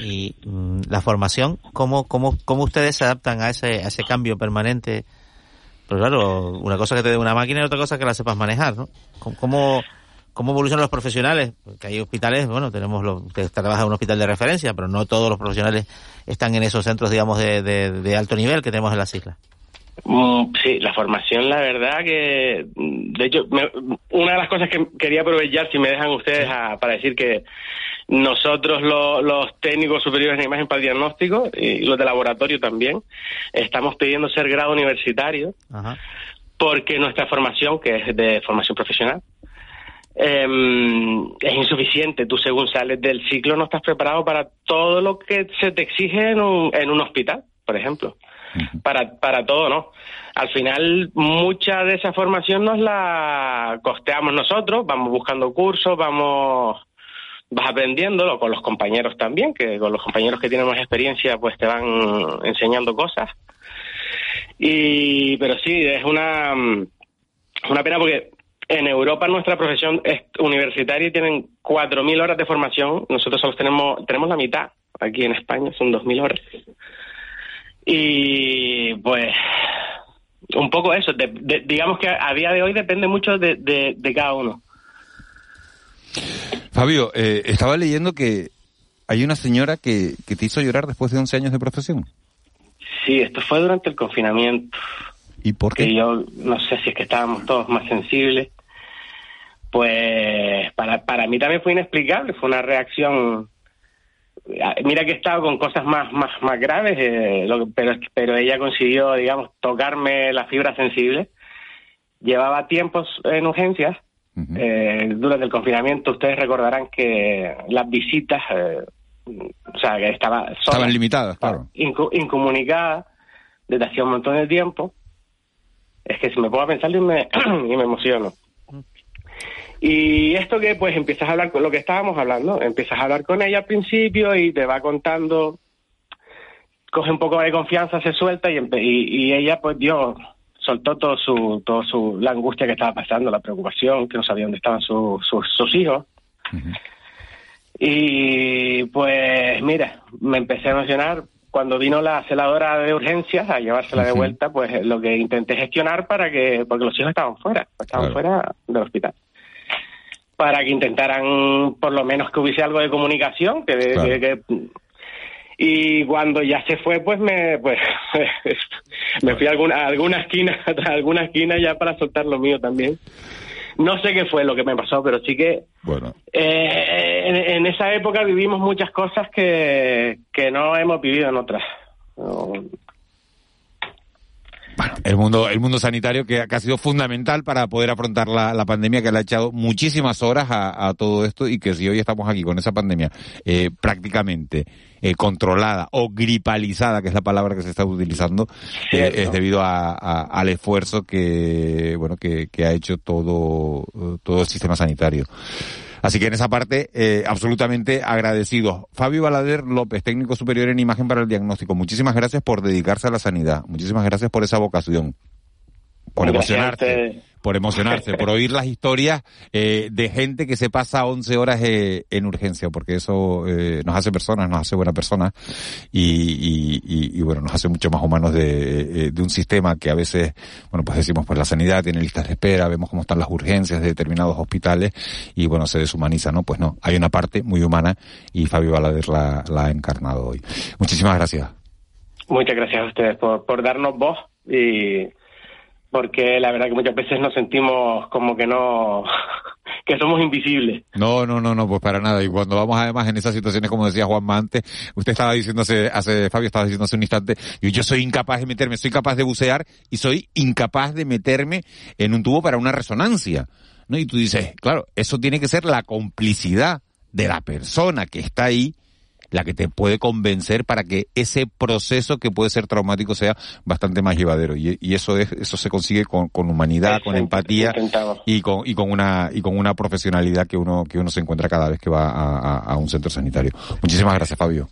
Y mm, la formación, ¿cómo, cómo, cómo ustedes se adaptan a ese, a ese cambio permanente? Pues claro, una cosa que te dé una máquina y otra cosa que la sepas manejar, ¿no? ¿Cómo, cómo evolucionan los profesionales, porque hay hospitales, bueno, tenemos los, usted trabaja en un hospital de referencia, pero no todos los profesionales están en esos centros, digamos, de, de, alto nivel que tenemos en las islas.
Mm, sí, la formación, la verdad que, de hecho, una de las cosas que quería aprovechar, si me dejan ustedes, para decir que nosotros los técnicos superiores en imagen para el diagnóstico y los de laboratorio también, estamos pidiendo ser grado universitario, porque nuestra formación, que es de formación profesional, eh, es insuficiente. Tú según sales del ciclo no estás preparado para todo lo que se te exige en un, en un hospital, por ejemplo. Para, para todo, ¿no? Al final, mucha de esa formación nos la costeamos nosotros, vamos buscando cursos, vamos vas aprendiéndolo con los compañeros también, que con los compañeros que tienen más experiencia pues te van enseñando cosas. Y pero sí, es una una pena porque en Europa nuestra profesión es universitaria y tienen 4.000 horas de formación. Nosotros solo tenemos, tenemos la mitad. Aquí en España son 2.000 horas. Y pues un poco eso. digamos que a día de hoy depende mucho de, de, cada uno.
Fabio, eh, estaba leyendo que hay una señora que, que te hizo llorar después de 11 años de profesión.
Sí, esto fue durante el confinamiento.
¿Y por qué?
Que yo no sé si es que estábamos todos más sensibles pues para, para mí también fue inexplicable, fue una reacción mira que he estado con cosas más más más graves eh, pero pero ella consiguió digamos tocarme la fibra sensible. Llevaba tiempos en urgencias eh, durante el confinamiento ustedes recordarán que las visitas eh, o sea que estaba
estaban limitadas claro.
Incomunicadas desde hacía un montón de tiempo. Es que si me pongo a pensar y me, y me emociono y esto que pues empiezas a hablar con lo que estábamos hablando, empiezas a hablar con ella al principio y te va contando, coge un poco de confianza, se suelta y, y, ella pues dio, soltó todo su, todo su, la angustia que estaba pasando, la preocupación, que no sabía dónde estaban sus sus hijos. Y pues mira, me empecé a emocionar. Cuando vino la celadora de urgencias a llevársela de vuelta, pues lo que intenté gestionar para que, porque los hijos estaban fuera, estaban fuera del hospital para que intentaran por lo menos que hubiese algo de comunicación que, y cuando ya se fue pues me pues me fui a alguna, alguna esquina a alguna esquina ya para soltar lo mío también. No sé qué fue lo que me pasó pero sí que
bueno.
eh, en, esa época vivimos muchas cosas que, que no hemos vivido en otras.
Bueno, el mundo, el mundo sanitario que, ha sido fundamental para poder afrontar la, pandemia, que le ha echado muchísimas horas a, todo esto y que si hoy estamos aquí con esa pandemia eh, prácticamente eh, controlada o gripalizada, que es la palabra que se está utilizando, eh, es debido a, al esfuerzo que, bueno, que, que ha hecho todo, todo el sistema sanitario. Así que en esa parte, eh, absolutamente agradecidos. Fabio Balader López, técnico superior en imagen para el diagnóstico. Muchísimas gracias por dedicarse a la sanidad. Muchísimas gracias por esa vocación. Por emocionarte por emocionarse, por oír las historias eh, de gente que se pasa 11 horas eh, en urgencia, porque eso eh, nos hace personas, nos hace buena persona y, y, y, bueno, nos hace mucho más humanos de, de, un sistema que a veces, bueno, pues decimos, pues la sanidad tiene listas de espera, vemos cómo están las urgencias de determinados hospitales y bueno, se deshumaniza, ¿no? Pues no, hay una parte muy humana y Fabio Balader la, la ha encarnado hoy. Muchísimas gracias.
Muchas gracias a ustedes por, por darnos voz y porque la verdad que muchas veces nos sentimos como que no que somos invisibles.
No, no, no, no, pues para nada. Y cuando vamos además en esas situaciones, como decía Juan antes, usted estaba diciendo hace, hace, Fabio estaba diciendo hace un instante, yo, yo soy incapaz de meterme, soy capaz de bucear y soy incapaz de meterme en un tubo para una resonancia. ¿No? Y tú dices, claro, eso tiene que ser la complicidad de la persona que está ahí la que te puede convencer para que ese proceso que puede ser traumático sea bastante más llevadero y, eso es eso se consigue con, humanidad con empatía y con y con una y con una profesionalidad que uno que uno se encuentra cada vez que va a un centro sanitario muchísimas gracias Fabio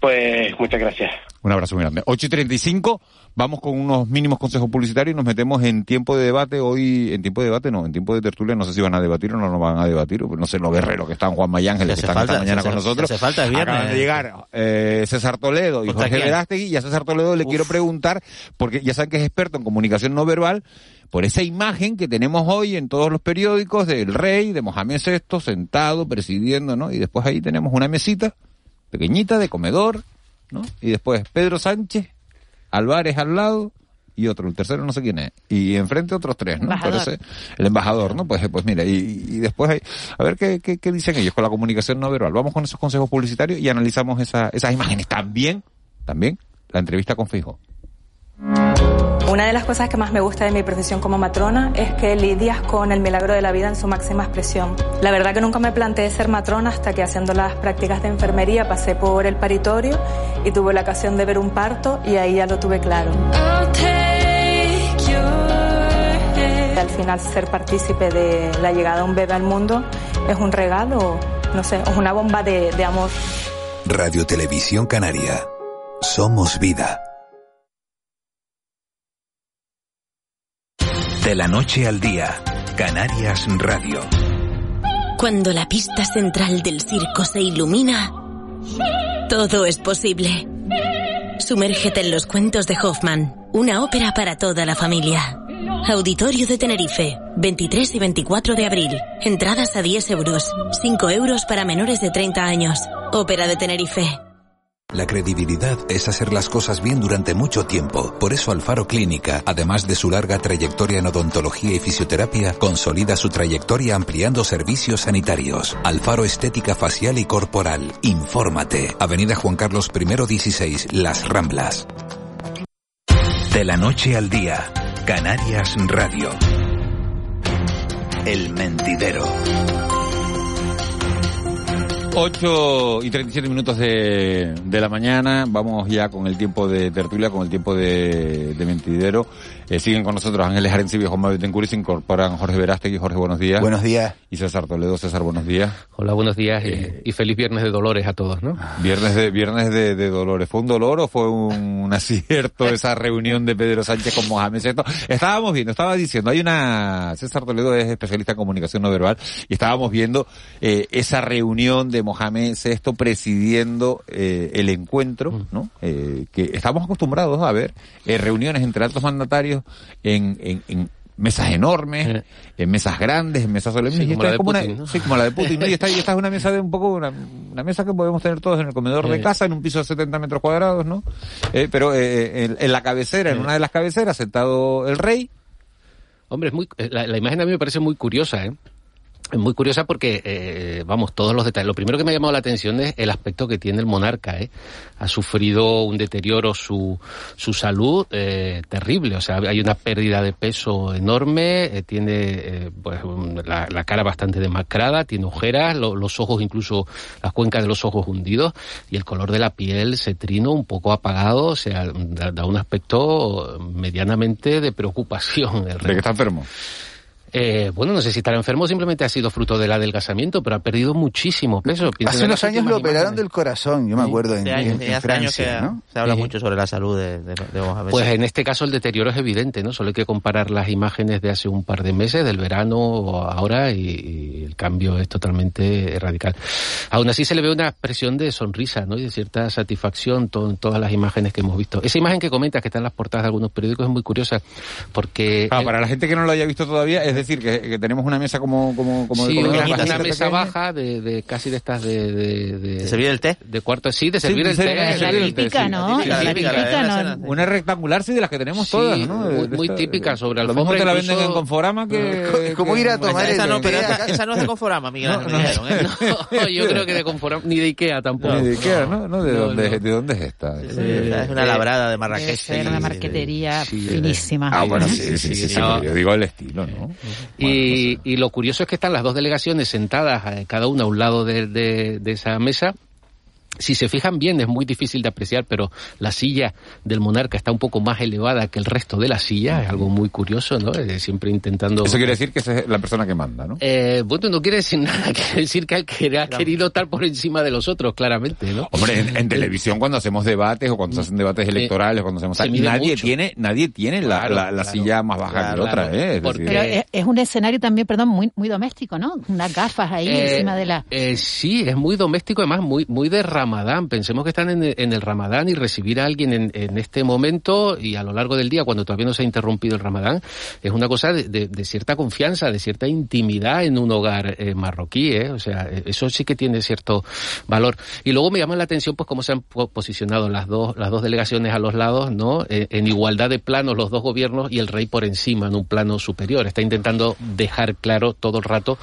pues muchas gracias.
Un abrazo muy grande. 8 y 35, vamos con unos mínimos consejos publicitarios y nos metemos en tiempo de debate. Hoy, en tiempo de debate no, en tiempo de tertulia, no sé si van a debatir o no nos van a debatir. No sé, los guerreros que están, Juan Mayángeles, que están esta mañana con nosotros.
Hace falta
Acaban de llegar eh, César Toledo y Jorge Verástegui. Y a César Toledo le quiero preguntar, porque ya saben que es experto en comunicación no verbal, por esa imagen que tenemos hoy en todos los periódicos del rey, de Mohamed VI, sentado, presidiendo, ¿no? Y después ahí tenemos una mesita pequeñita de comedor, ¿no? Y después Pedro Sánchez, Álvarez al lado y otro, el tercero no sé quién es, y enfrente otros tres, ¿no? el embajador, ¿no? Pues, pues mira, y, después hay, a ver qué, qué, dicen ellos con la comunicación no verbal. Vamos con esos consejos publicitarios y analizamos esa, esas imágenes. También, también, la entrevista con Fijo.
Una de las cosas que más me gusta de mi profesión como matrona es que lidias con el milagro de la vida en su máxima expresión. La verdad que nunca me planteé ser matrona hasta que haciendo las prácticas de enfermería pasé por el paritorio y tuve la ocasión de ver un parto y ahí ya lo tuve claro. Al final ser partícipe de la llegada de un bebé al mundo es un regalo, no sé, es una bomba de, de amor.
Radio Televisión Canaria. Somos vida. De la noche al día, Canarias Radio.
Cuando la pista central del circo se ilumina, todo es posible. Sumérgete en los cuentos de Hoffman, una ópera para toda la familia. Auditorio de Tenerife, 23 y 24 de abril. Entradas a 10 euros, 5 euros para menores de 30 años. Ópera de Tenerife.
La credibilidad es hacer las cosas bien durante mucho tiempo. Por eso Alfaro Clínica, además de su larga trayectoria en odontología y fisioterapia, consolida su trayectoria ampliando servicios sanitarios. Alfaro Estética Facial y Corporal. Infórmate. Avenida Juan Carlos I 16, Las Ramblas. De la noche al día, Canarias Radio. El mentidero.
8 y 37 minutos de, de la mañana, vamos ya con el tiempo de tertulia, con el tiempo de, de mentidero. Eh, siguen con nosotros Ángeles Arencibio y Juan Manuel Betancourt se incorporan Jorge Verástegui. Jorge, buenos días.
Buenos días.
Y César Toledo. César, buenos días.
Hola, buenos días y, feliz Viernes de Dolores a todos, ¿no?
Viernes de Viernes de, de Dolores. ¿Fue un dolor o fue un, acierto esa reunión de Pedro Sánchez con Mohamed VI? Estábamos viendo, estaba diciendo, hay una... César Toledo es especialista en comunicación no verbal y estábamos viendo eh, esa reunión de Mohamed VI presidiendo eh, el encuentro, ¿no? Eh, que estamos acostumbrados a ver eh, reuniones entre altos mandatarios en, en, en mesas enormes, en mesas grandes, en mesas solemnes.
Sí, como, la de Putin,
una, sí, como la de Putin. Y esta, y esta es una mesa de un poco, una, una, mesa que podemos tener todos en el comedor de casa, en un piso de 70 metros cuadrados, ¿no? Eh, pero eh, en, en, la cabecera, en una de las cabeceras, sentado el rey.
Hombre, es muy, la, la imagen a mí me parece muy curiosa, ¿eh? Es muy curiosa porque, eh, vamos, todos los detalles. Lo primero que me ha llamado la atención es el aspecto que tiene el monarca. ¿eh? Ha sufrido un deterioro su, su salud eh, terrible. O sea, hay una pérdida de peso enorme, eh, tiene eh, pues, la, la, cara bastante demacrada, tiene ojeras, lo, los ojos, incluso las cuencas de los ojos hundidos, y el color de la piel se trino un poco apagado. O sea, da, da un aspecto medianamente de preocupación.
El ¿De que está enfermo?
Eh, bueno, no sé si estará enfermo simplemente ha sido fruto del adelgazamiento, pero ha perdido muchísimo peso. Pienso
Hace unos años lo operaron del corazón, yo me acuerdo, en,
Hace años,
en-
años
¿no?
se habla
Sí.
mucho sobre la salud de, de, de Mohamed.
Pues en este caso el deterioro es evidente, ¿no? Solo hay que comparar las imágenes de hace un par de meses, del verano o ahora, y, y el cambio es totalmente radical. Aún así se le ve una expresión de sonrisa, ¿no? Y de cierta satisfacción to- en todas las imágenes que hemos visto. Esa imagen que comentas, que está en las portadas de algunos periódicos, es muy curiosa, porque...
Ah, para la gente que no lo haya visto todavía, es decir, que, que tenemos una mesa como, como, como
sí,
de
una, mesa
pequeña.
baja de, de casi de estas de... ¿De, de,
servir el té?
De cuarto, sí, de servir el té.
La
la típica,
¿no?
Una rectangular, sí, de las que tenemos
Sí,
todas, ¿no?
muy-
De
muy
esta-
típica sobre
Lo mismo
alfombra,
te la venden en Conforama que...
¿Cómo ir a tomar
esa, no, pero esa, es de Conforama, Miguel,
No,
¿eh?
Yo creo que de Conforama, ni de Ikea tampoco.
Ni de Ikea, ¿no? ¿no? ¿De,
No,
dónde. ¿De dónde es esta?
Es una labrada de Marrakech.
Ser una marquetería finísima.
Ah, bueno,
¿no?
sí, sí, sí, yo digo el estilo, ¿no?
Y, y lo curioso es que están las dos delegaciones sentadas, eh, cada una a un lado de, de- de esa mesa. Si se fijan bien, es muy difícil de apreciar, pero la silla del monarca está un poco más elevada que el resto de la silla, es algo muy curioso, ¿no? Eh, siempre intentando...
Eso quiere decir que esa es la persona que manda, ¿no?
Eh, bueno, no quiere decir nada, quiere decir que, que ha querido estar por encima de los otros, claramente, ¿no?
Hombre, en, en televisión cuando hacemos debates o cuando se hacen debates electorales, cuando hacemos nadie
mucho.
tiene nadie tiene la,
Claro,
la, la
claro.
silla más baja
Claro,
que otra,
claro.
¿eh? Es
Porque-
decir,
Pero es, es un escenario también, perdón, muy muy doméstico, ¿no? Unas gafas ahí
Eh,
encima de la...
eh, sí, es muy doméstico, además muy muy de Ramadán. Pensemos que están en, el- Ramadán y recibir a alguien en, en este momento y a lo largo del día, cuando todavía no se ha interrumpido el Ramadán, es una cosa de, de- cierta confianza, de cierta intimidad en un hogar eh, marroquí, ¿eh? O sea, eh, eso sí que tiene cierto valor. Y luego me llama la atención, pues, cómo se han po- posicionado las dos las dos delegaciones a los lados, ¿no? En igualdad de planos los dos gobiernos y el rey por encima, en un plano superior. Está intentando dejar claro todo el rato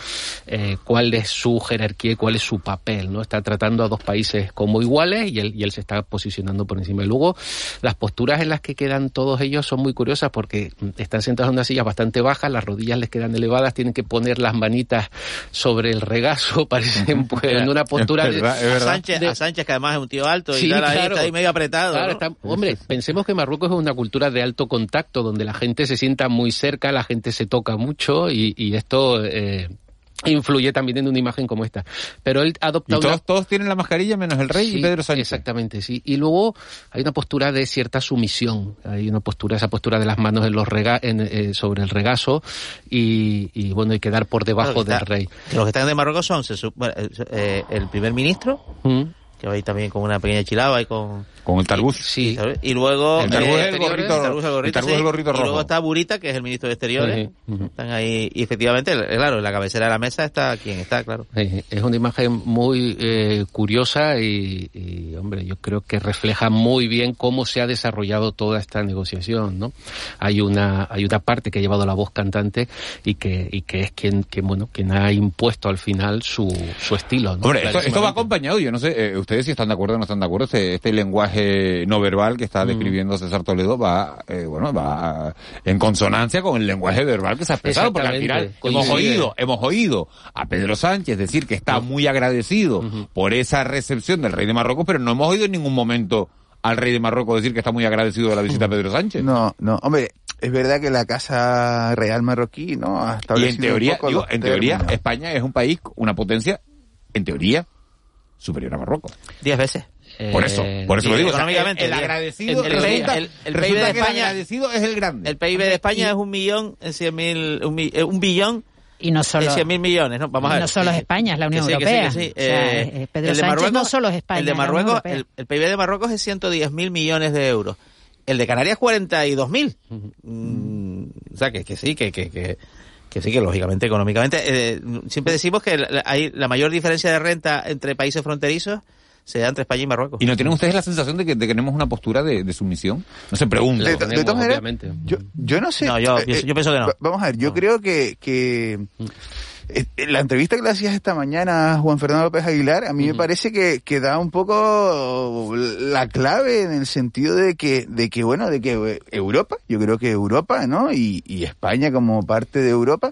eh, cuál es su jerarquía y cuál es su papel, ¿no? Está tratando a dos países como iguales y él, y él se está posicionando por encima. Y luego, las posturas en las que quedan todos ellos son muy curiosas porque mm, están sentados en unas sillas bastante bajas, las rodillas les quedan elevadas, tienen que poner las manitas sobre el regazo, parecen pues, en una postura de-
a, Sánchez, a Sánchez, que además es un tío alto y
Sí,
ahí está ahí medio apretado.
Claro,
¿no?
está- hombre, pensemos que Marruecos es una cultura de alto contacto, donde la gente se sienta muy cerca, la gente se toca mucho y, y esto eh, influye también en una imagen como esta. Pero él ha
y todos,
una...
todos tienen la mascarilla menos el rey
Sí,
y Pedro Sánchez.
Exactamente, sí. Y luego hay una postura de cierta sumisión. Hay una postura, esa postura de las manos en los rega en, eh, sobre el regazo y, y, bueno, hay que dar por debajo
Claro, que
del
está-
rey.
Los que están de Marruecos son se eh, eh, el primer ministro,
Mm.
Que va ahí también con una pequeña chilaba y con...
Con el tarbuz.
Sí.
¿sabes? Y luego...
El tarbuz
eh,
es el gorrito-
el tarbuz es el gorrito,
el tarbuz
sí.
es el gorrito
Y luego
rojo.
está Burita, que es el ministro de Exteriores. Están ahí, y efectivamente, el- claro, en la cabecera de la mesa está quien está, claro.
Eh, Es una imagen muy eh, curiosa y, y, hombre, yo creo que refleja muy bien cómo se ha desarrollado toda esta negociación, ¿no? Hay una hay una parte que ha llevado la voz cantante y que y que es quien que bueno quien ha impuesto al final su, su estilo, ¿no?
Hombre, esto, esto va acompañado, yo no sé, eh, ustedes si están de acuerdo o no están de acuerdo, este, este lenguaje no verbal que está
Mm.
describiendo César Toledo va, eh, bueno, va en consonancia con el lenguaje verbal que se ha expresado, porque al final hemos oído, hemos oído a Pedro Sánchez decir que está muy agradecido por esa recepción del rey de Marruecos, pero no hemos oído en ningún momento al rey de Marruecos decir que está muy agradecido de la visita a Pedro Sánchez.
No, no, hombre, es verdad que la Casa Real Marroquí, ¿no? Ha
Y
establecido
en teoría,
un poco
digo, en teoría. España es un país, una potencia, en teoría, superior a Marruecos.
Diez veces.
Por eso, por eso lo digo. o sea,
economicamente,
el, agradecido,
El- el
resulta,
PIB el- el
resulta
PIB de España-
agradecido es el grande.
El PIB de España es un millón en cien mil, un, eh, un billón
Y no solo,
mil millones, ¿no? Vamos a
y
ver.
no solo es España, es la Unión
Que sí, que sí, que sí.
O sea,
Eh,
eh, Pedro
el de
Sánchez no
Marruecos-
solo es España.
El de Marruecos, el, el PIB de Marruecos es 110 mil millones de euros. El de Canarias 42 mil. Mm, o sea, que, que sí, que, que, que, sí, que lógicamente, económicamente. eh, siempre decimos que la, hay la mayor diferencia de renta entre países fronterizos se da entre España y Marruecos.
¿Y no tienen ustedes la sensación de que, de que tenemos una postura de, de sumisión? No se pregunta.
De, de todas maneras, yo, yo no sé.
No, yo
eh,
pienso-
eh,
yo pienso que no.
va- Vamos a ver, yo creo que, que eh, eh, la entrevista que le hacías esta mañana a Juan Fernando López Aguilar, a mí me parece que, que da un poco la clave en el sentido de que, de que bueno, de que eh, Europa, yo creo que Europa, ¿no? Y, y España como parte de Europa,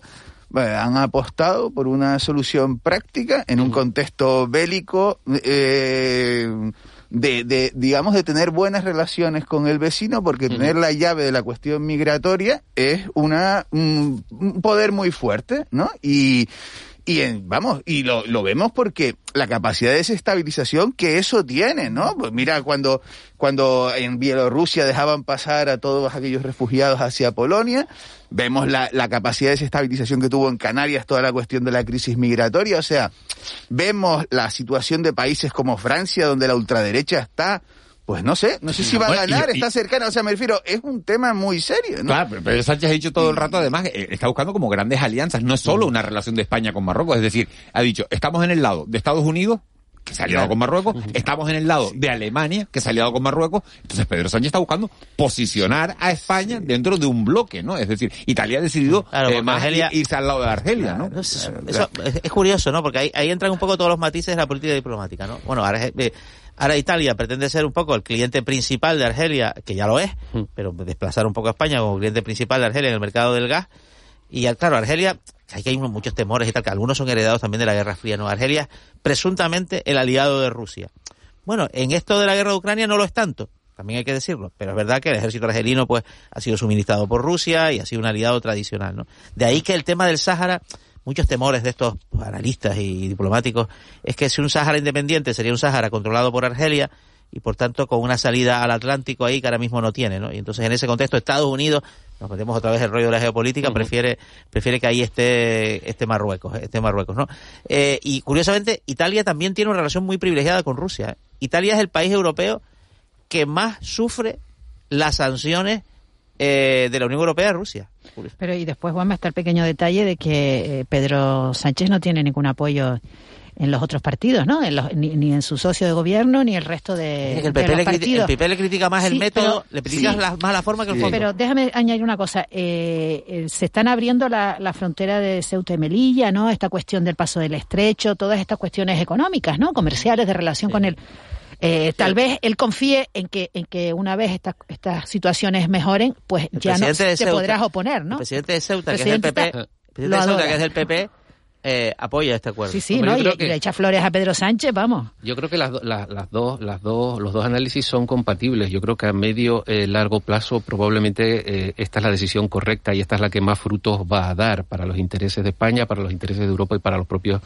eh, han apostado por una solución práctica en un contexto bélico, eh, de, de, digamos, de tener buenas relaciones con el vecino, porque tener la llave de la cuestión migratoria es una, un, un poder muy fuerte, ¿no? Y, y en, vamos, y lo, lo vemos porque la capacidad de desestabilización que eso tiene, ¿no? Pues mira, cuando, cuando en Bielorrusia dejaban pasar a todos aquellos refugiados hacia Polonia, vemos la, la capacidad de desestabilización que tuvo en Canarias toda la cuestión de la crisis migratoria, o sea, vemos la situación de países como Francia, donde la ultraderecha está pues no sé, no sé si va a ganar, está cercana, o sea, me refiero, es un tema muy serio, ¿no?
Claro, pero Pedro Sánchez ha dicho todo el rato, además, eh, está buscando como grandes alianzas, no es solo una relación de España con Marruecos, es decir, ha dicho, estamos en el lado de Estados Unidos, que se ha aliado con Marruecos, estamos en el lado de Alemania, que se ha aliado con Marruecos, entonces Pedro Sánchez está buscando posicionar a España dentro de un bloque, ¿no? Es decir, Italia ha decidido
Claro,
eh, más
Argelia-
irse al lado de Argelia, ¿no?
Eso, eso es, es curioso, ¿no? Porque ahí, ahí entran un poco todos los matices de la política diplomática, ¿no? Bueno, ahora, eh, ahora Italia pretende ser un poco el cliente principal de Argelia, que ya lo es, pero desplazar un poco a España como cliente principal de Argelia en el mercado del gas. Y claro, Argelia, hay que hay muchos temores y tal, que algunos son heredados también de la Guerra Fría, ¿no? Argelia es presuntamente el aliado de Rusia. Bueno, en esto de la guerra de Ucrania no lo es tanto, también hay que decirlo, pero es verdad que el ejército argelino pues ha sido suministrado por Rusia y ha sido un aliado tradicional, ¿no? De ahí que el tema del Sáhara, muchos temores de estos analistas y diplomáticos, es que si un Sáhara independiente sería un Sáhara controlado por Argelia y por tanto con una salida al Atlántico ahí que ahora mismo no tiene, ¿no? Y entonces en ese contexto Estados Unidos, nos metemos otra vez el rollo de la geopolítica, prefiere, prefiere que ahí esté, esté Marruecos, esté Marruecos, ¿no? Eh, y curiosamente, Italia también tiene una relación muy privilegiada con Rusia. ¿eh? Italia es el país europeo que más sufre las sanciones eh, de la Unión Europea a Rusia.
Pero y después, Juanma, está el pequeño detalle de que eh, Pedro Sánchez no tiene ningún apoyo en los otros partidos, ¿no? En los- ni, ni en su socio de gobierno, ni el resto de,
Es que el
de
PP,
los
le, criti- el
partidos.
PP le critica más el método,
pero-
le critica
sí.
la- más la forma que el fondo.
Pero déjame añadir una cosa. Eh, eh, se están abriendo la, la frontera de Ceuta y Melilla, ¿no? Esta cuestión del paso del estrecho, todas estas cuestiones económicas, ¿no? Comerciales de relación con el. Eh, tal vez él confíe en que en que una vez estas estas situaciones mejoren, pues
El
ya no te
Ceuta-
podrás oponer, ¿no?
El presidente de Ceuta,
Presidente
que es del PP, el presidente de Ceuta, que es del PP, eh, apoya este acuerdo.
Sí, sí, ¿no? Y, y le echa flores a Pedro Sánchez, vamos.
Yo creo que las, do- las dos, las dos, los dos análisis son compatibles. Yo creo que a medio eh, largo plazo probablemente eh, esta es la decisión correcta y esta es la que más frutos va a dar para los intereses de España, para los intereses de Europa y para los propios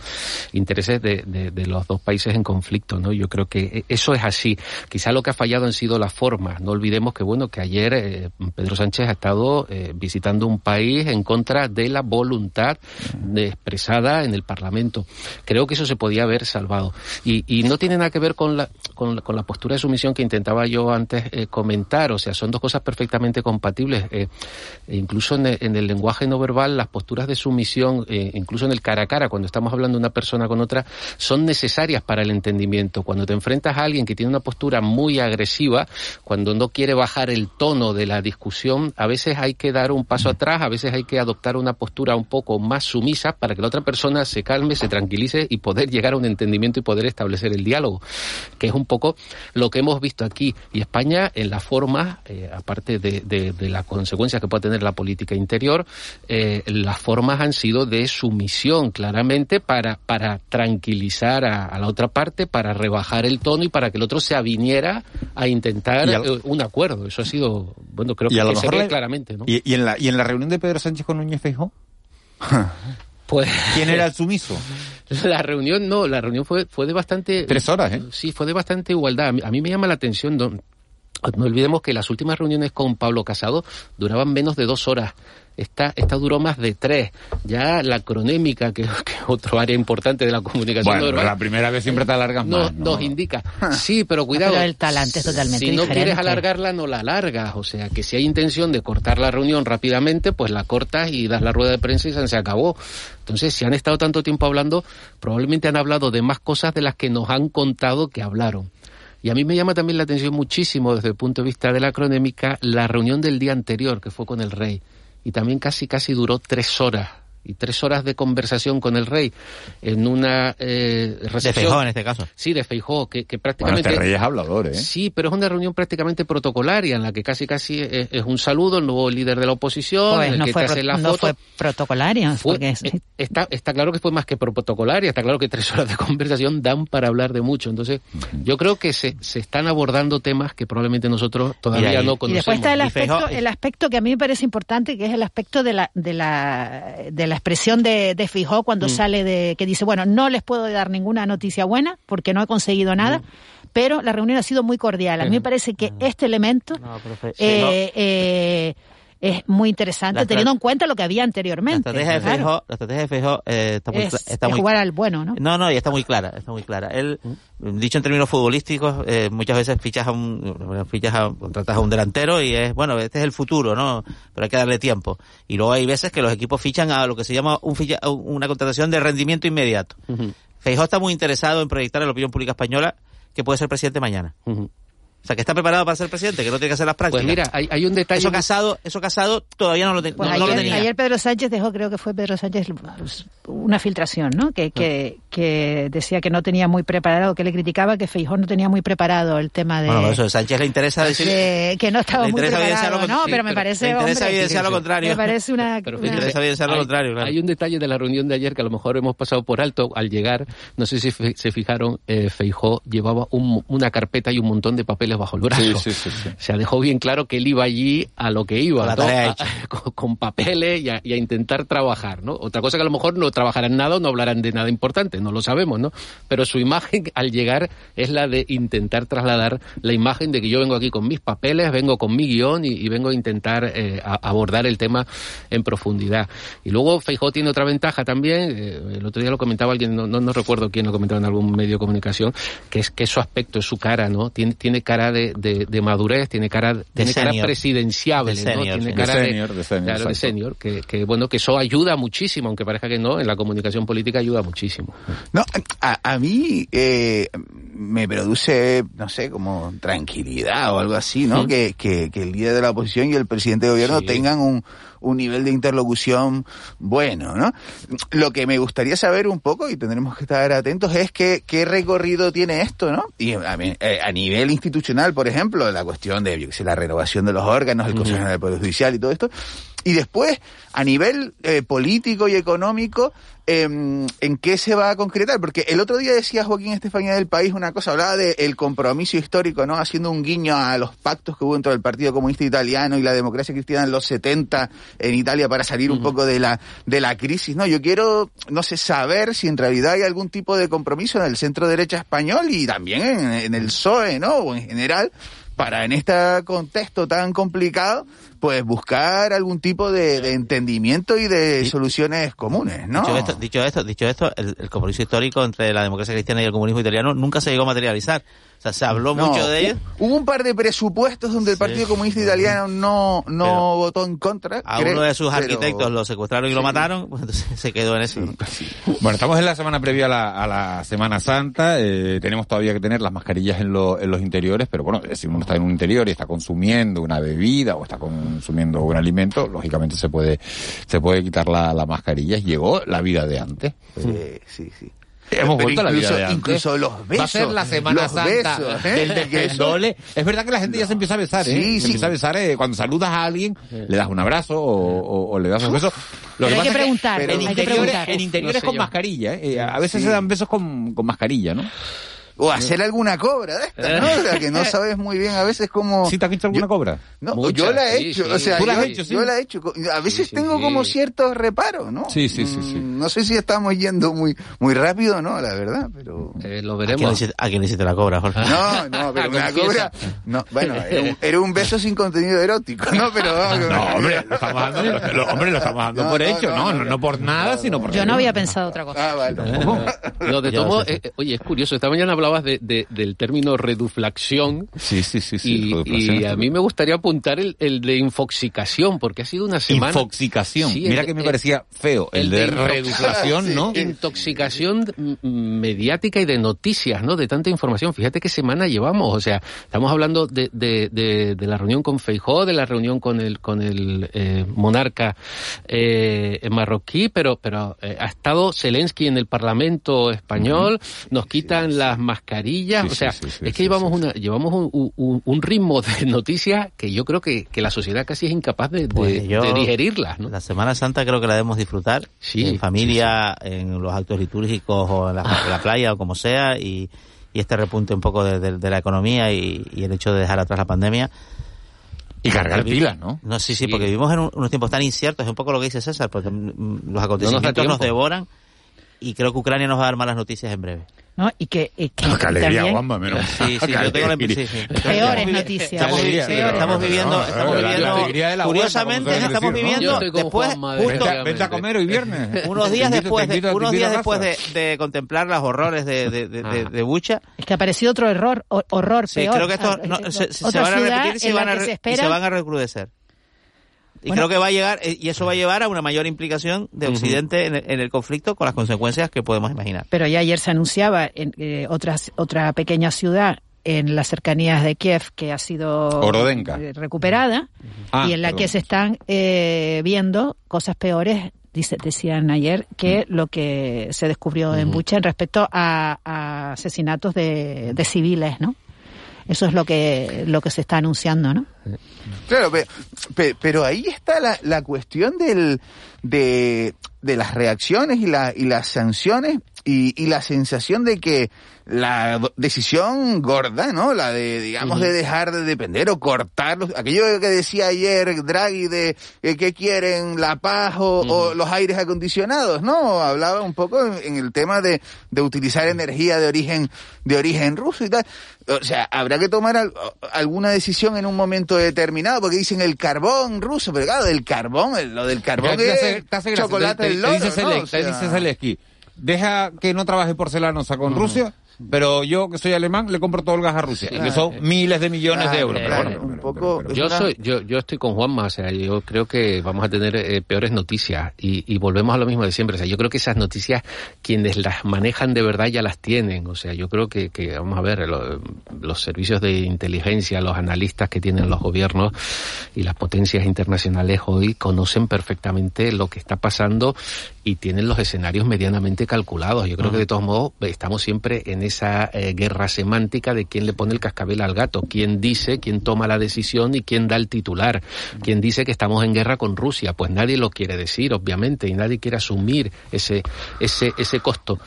intereses de, de- de los dos países en conflicto. ¿no? Yo creo que eh, eso es así. Quizá lo que ha fallado han sido las formas. No olvidemos que bueno que ayer eh, Pedro Sánchez ha estado eh, visitando un país en contra de la voluntad de- expresada en el Parlamento. Creo que eso se podía haber salvado. Y, no tiene nada que ver con la, con, postura de sumisión que intentaba yo antes eh, comentar. O sea, son dos cosas perfectamente compatibles. Eh, e incluso en el, en el lenguaje no verbal, las posturas de sumisión, eh, incluso en el cara a cara, cuando estamos hablando de una persona con otra, son necesarias para el entendimiento. Cuando te enfrentas a alguien que tiene una postura muy agresiva, cuando no quiere bajar el tono de la discusión, a veces hay que dar un paso atrás, a veces hay que adoptar una postura un poco más sumisa para que la otra persona se calme, se tranquilice y poder llegar a un entendimiento y poder establecer el diálogo, que es un poco lo que hemos visto aquí. Y España, en la forma, eh, aparte de, de- de las consecuencias que puede tener la política interior, eh, las formas han sido de sumisión, claramente, para, para tranquilizar a, a la otra parte, para rebajar el tono y para que el otro se aviniera a intentar
a-
eh, un acuerdo. Eso ha sido, bueno, creo que, se ve
la-
claramente, ¿no?
¿Y, y en la, ¿Y en la reunión de Pedro Sánchez con Núñez Feijóo?
Pues,
¿Quién era el sumiso?
La reunión no, la reunión fue, fue de bastante...
Tres horas, ¿eh?
Sí, fue de bastante igualdad. A mí, a mí me llama la atención, no, no olvidemos que las últimas reuniones con Pablo Casado duraban menos de dos horas. Esta, esta duró más de tres. Ya la cronémica, que, que es otro área importante de la comunicación
Bueno,
verbal,
la primera vez siempre te alargas
nos,
más. ¿no?
nos indica. Sí, pero cuidado.
Pero el talante es totalmente
Si no quieres alargarla, no la alargas. O sea, que si hay intención de cortar la reunión rápidamente, pues la cortas y das la rueda de prensa y se se acabó. Entonces, si han estado tanto tiempo hablando, probablemente han hablado de más cosas de las que nos han contado que hablaron. Y a mí me llama también la atención muchísimo, desde el punto de vista de la cronémica, la reunión del día anterior, que fue con el rey. Y también casi, casi duró tres horas. Y tres horas de conversación con el rey en una eh, recepción.
De Feijó, en este caso.
Sí, de Feijó, que, que
Bueno,
prácticamente...
este rey es hablador, ¿eh?
Sí, pero es una reunión prácticamente protocolaria en la que casi casi es, es un saludo al nuevo líder de la oposición,
Pues
en el
no
que
fue
te hace la
no
foto.
fue protocolaria.
Fue-
porque es-
eh, está, está claro que fue más que protocolaria, está claro que tres horas de conversación dan para hablar de mucho. Entonces, yo creo que se, se están abordando temas que probablemente nosotros todavía
Mira, y-
no
Y
conocemos.
después está el
Y
aspecto, el aspecto que a mí me parece importante, que es el aspecto de la, de la, de la expresión de, de Fijó cuando
Mm.
sale de, que dice, bueno, no les puedo dar ninguna noticia buena porque no he conseguido nada, pero la reunión ha sido muy cordial. A mí me parece que este elemento
pero Fe-
eh, eh, es muy interesante
La
teniendo en cuenta lo que había
La
anteriormente.
estrategia de
claro.
Feijó, la estrategia de Feijó, eh, está muy,
Es
está
de
muy
jugar al bueno, ¿no?
No, no, y está muy clara, está muy clara. Él, dicho en términos futbolísticos, eh, muchas veces fichas a un, bueno, fichas a, contratas a un delantero y es, bueno, este es el futuro, ¿no? Pero hay que darle tiempo. Y luego hay veces que los equipos fichan a lo que se llama un ficha- una contratación de rendimiento inmediato. Feijó está muy interesado en proyectar a la opinión pública española que puede ser presidente mañana. O sea, que está preparado para ser presidente, que no tiene que hacer las prácticas.
Pues mira, hay, hay un detalle...
Eso casado, eso casado todavía no lo, te-
Pues
no- no lo
ayer,
tenía.
ayer Pedro Sánchez dejó, creo que fue Pedro Sánchez, pues, una filtración, ¿no? Que, que, que decía que no tenía muy preparado, que le criticaba que Feijón no tenía muy preparado el tema de...
Bueno, eso a Sánchez le interesa decir...
de- que no estaba muy preparado, ¿no? pero me parece,
le interesa
hombre,
evidenciar lo contrario.
Me parece una...
Pero
una-
interesa evidenciar lo
hay-
contrario, claro.
Hay un detalle de la reunión de ayer que a lo mejor hemos pasado por alto al llegar. No sé si fe- se fijaron, eh, Feijó llevaba un- una carpeta y un montón de papeles bajo el brazo.
Sí, sí, sí,
dejó bien claro que él iba allí a lo que iba,
Con la
¿no?
tarea
A- con, con papeles y a, y a intentar trabajar, ¿no? Otra cosa que a lo mejor no trabajarán nada o no hablarán de nada importante, no lo sabemos, ¿no? Pero su imagen al llegar es la de intentar trasladar la imagen de que yo vengo aquí con mis papeles, vengo con mi guion y, y vengo a intentar eh, a- abordar el tema en profundidad. Y luego Feijó tiene otra ventaja también, eh, el otro día lo comentaba alguien, no, no, no recuerdo quién lo comentaba en algún medio de comunicación, que es que su aspecto, es su cara, ¿no? Tiene, tiene cara de, de- de madurez, tiene cara, tiene cara presidenciable,
De
¿no? Tiene
sí.
cara
De senior, de senior,
claro, de
exacto.
senior, que, que bueno, que eso ayuda muchísimo, aunque parezca que no, en la comunicación política ayuda muchísimo.
No, a, a mí eh, me produce, no sé, como tranquilidad o algo así, ¿no? Que, que, que el líder de la oposición y el presidente de gobierno
Sí.
tengan un, un nivel de interlocución bueno, ¿no? Lo que me gustaría saber un poco, y tendremos que estar atentos, es que, qué recorrido tiene esto, ¿no? Y a, eh, a nivel institucional, por ejemplo, la cuestión de, la renovación de los órganos, el Consejo General del Poder Judicial y todo esto. Y después, a nivel eh, político y económico, em, ¿en qué se va a concretar? Porque el otro día decía Joaquín Estefanía del País una cosa, hablaba del compromiso histórico, ¿no? Haciendo un guiño a los pactos que hubo entre el Partido Comunista Italiano y la democracia cristiana en los 70 en Italia para salir un poco de la, de la crisis, ¿no? Yo quiero, no sé, saber si en realidad hay algún tipo de compromiso en el centro derecha español y también en, en el PSOE, ¿no? O en general, para en este contexto tan complicado, pues buscar algún tipo de, de entendimiento y de soluciones comunes, ¿no?
Dicho esto, dicho esto, dicho esto el, el compromiso histórico entre la democracia cristiana y el comunismo italiano nunca se llegó a materializar. O sea, se habló
No,
mucho de ello.
hu- Hubo un par de presupuestos donde el Partido Comunista Italiano no, no
Pero
votó en contra.
A
creo,
uno de sus
pero-
arquitectos lo secuestraron y lo mataron, pues entonces se quedó en eso. ¿no?
Bueno, estamos en la semana previa a la, a la Semana Santa. eh, tenemos todavía que tener las mascarillas en, lo- en los interiores, pero bueno, si uno está en un interior y está consumiendo una bebida o está consumiendo un alimento, lógicamente se puede se puede quitar la, la mascarilla. Llegó la vida de antes.
Sí, sí, sí.
Hemos
Pero
vuelto a la vida
incluso-
de antes.
incluso los
Va a ser
besos,
la Semana
los
Santa
besos, ¿eh?
del descendole. Es verdad que la gente ya se empieza a besar, ¿eh?
Sí,
se
sí.
empieza a besar eh, cuando saludas a alguien, le das un abrazo o, o- o le das un beso. Lo
hay que
es
preguntar,
en
hay que
interiores,
preguntar.
en interiores
No sé
con
yo.
mascarilla, ¿eh? A veces
Sí.
se dan besos con, con mascarilla, ¿no?
O hacer alguna cobra de estas, ¿no? O sea, que no sabes muy bien a veces cómo...
¿Sí te has visto alguna cobra?
No,
Muchas,
yo la he
sí,
hecho,
sí.
o sea,
¿Tú la has
yo,
hecho, sí?
yo la he hecho. A veces
sí,
tengo
sí.
como ciertos reparos, ¿no?
Sí, sí, sí, sí.
Mm, No sé si estamos yendo muy muy rápido, ¿no? La verdad, pero...
Eh, lo
¿A quién, le
veremos.
hiciste, a quién hiciste la cobra, Jorge?
No, no, pero una cobra... No, bueno, era un, era un beso sin contenido erótico, ¿no? Pero...
No, hombre, lo estamos dando, lo, hombre, lo estamos dando
No,
por
no,
hecho,
no,
no,
no,
no, por nada, sino porque...
Yo no había pensado otra cosa.
Ah, vale.
Lo de
Yo
tomo, eh, eh, oye, es curioso. Esta mañana hablaba hablabas de, de- del término reduflación.
Sí, sí, sí. sí,
Y, a mí me gustaría apuntar el, el de infoxicación, porque ha sido una semana...
Infoxicación.
Sí,
Mira
el-
que me parecía feo. El, de reduflación, ¿no?
Intoxicación mediática y de noticias, ¿no? De tanta información. Fíjate qué semana llevamos. O sea, estamos hablando de, de, de, de la reunión con Feijó, de la reunión con el con el eh, monarca eh, marroquí, pero pero eh, ha estado Zelensky en el Parlamento español. Nos quitan las mascarillas.
Sí,
o sea,
sí, sí, sí,
es que llevamos una llevamos un, un- un ritmo de noticias que yo creo que, que la sociedad casi es incapaz de, de-
Pues
de digerirlas, ¿no?
La Semana Santa creo que la debemos disfrutar en familia, en los actos litúrgicos o en la, la playa o como sea y, y este repunte un poco de, de- de la economía y, y el hecho de dejar atrás la pandemia.
Y cargar pilas, ¿no?
No, sí, sí, porque vivimos en un- unos tiempos tan inciertos, es un poco lo que dice César, porque los acontecimientos nos devoran y creo que Ucrania nos va a dar malas noticias en breve.
¿no? Y que, y que
qué alegría,
también
Juanma, menos.
Sí, sí, yo tengo la impresión. Sí, sí.
peores noticias.
Estamos,
alegría,
sí, estamos viviendo,
no,
estamos
la- la
viviendo,
la
curiosamente estamos viviendo después,
Juanma,
justo,
Vente, a comer hoy viernes.
unos días después, de, unos días después de, de contemplar los horrores de, de, de, de- de Bucha,
Es que ha aparecido otro error, o- horror,
Sí,
peor.
creo que esto
Ah,
no,
eh,
se, van a
ciudad
repetir y se
en la
van a,
que
re-
se
y
espera-
se van a recrudecer. Y
Bueno.
creo que va a llegar, eh, y eso va a llevar a una mayor implicación de Occidente en, el, en el conflicto con las consecuencias que podemos imaginar.
Pero ya ayer se anunciaba en eh, otras- otra pequeña ciudad en las cercanías de Kiev que ha sido
Orodenka.
eh, recuperada
Ah,
y en la
perdón.
que se están eh, viendo cosas peores, dice, decían ayer, que lo que se descubrió en Bucha en respecto a, a asesinatos de, de civiles, ¿no? Eso es lo que lo que se está anunciando, ¿no?
Claro, pe- pe- pero, ahí está la, la cuestión del, de, de las reacciones y, la, y las sanciones y, y la sensación de que la decisión gorda, ¿no? La de, digamos, de dejar de depender o cortar los- aquello que decía ayer Draghi de eh, que quieren la paz o, o los aires acondicionados, ¿no? Hablaba un poco en, en el tema de, de utilizar energía de origen, de origen ruso y tal. O sea, habrá que tomar al- alguna decisión en un momento determinado, porque dicen el carbón ruso, pero claro, el carbón, el- lo del carbón
Te hace-
es
te hace
chocolate
Te-
del
te
loro,
dice
¿no?
Zelensky-
O
te
sea,
dice Zelensky, deja que no trabaje porcelanosa con Rusia, pero yo que soy alemán le compro todo el gas a Rusia, y que son miles de millones de euros.
claro,
Pero bueno,
un poco...
Yo
una-
soy, yo, yo estoy con Juanma, o sea, yo creo que vamos a tener eh, peores noticias y, y volvemos a lo mismo de siempre. O sea, yo creo que esas noticias quienes las manejan de verdad ya las tienen. O sea, yo creo que, que vamos a ver, lo- los servicios de inteligencia, los analistas que tienen los gobiernos y las potencias internacionales hoy conocen perfectamente lo que está pasando y tienen los escenarios medianamente calculados. Yo creo que de todos modos estamos siempre en esa eh, guerra semántica de quién le pone el cascabel al gato, quién dice, quién toma la decisión y quién da el titular, quién dice que estamos en guerra con Rusia. Pues nadie lo quiere decir, obviamente, y nadie quiere asumir ese, ese, ese costo.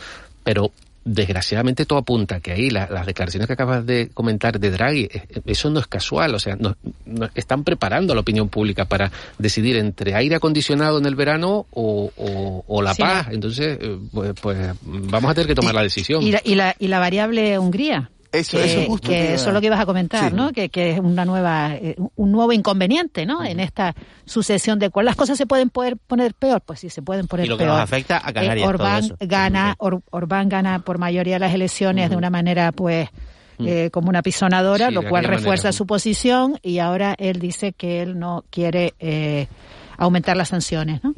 Pero desgraciadamente todo apunta que ahí la- las declaraciones que acabas de comentar de Draghi, eh, eso no es casual, o sea, no- no- están preparando a la opinión pública para decidir entre aire acondicionado en el verano o, o- o la
Sí.
paz. Entonces, eh, pues, pues, vamos a tener que tomar la decisión.
Y la, y la, y la variable Hungría.
Eso,
que,
eso justo te
que eso es lo que ibas a comentar,
Sí.
¿no? Que, que es una nueva, eh, un nuevo inconveniente, ¿no? En esta sucesión de cuál las cosas se pueden poder poner peor, pues sí se pueden poner
Y lo que
peor.
nos afecta a
Eh,
Canarias, todo
Orbán
eso.
gana, Or- Orbán gana por mayoría las elecciones de una manera, pues, eh, como una pisonadora,
Sí,
lo cual refuerza
manera.
su posición y ahora él dice que él no quiere eh, aumentar las sanciones, ¿no?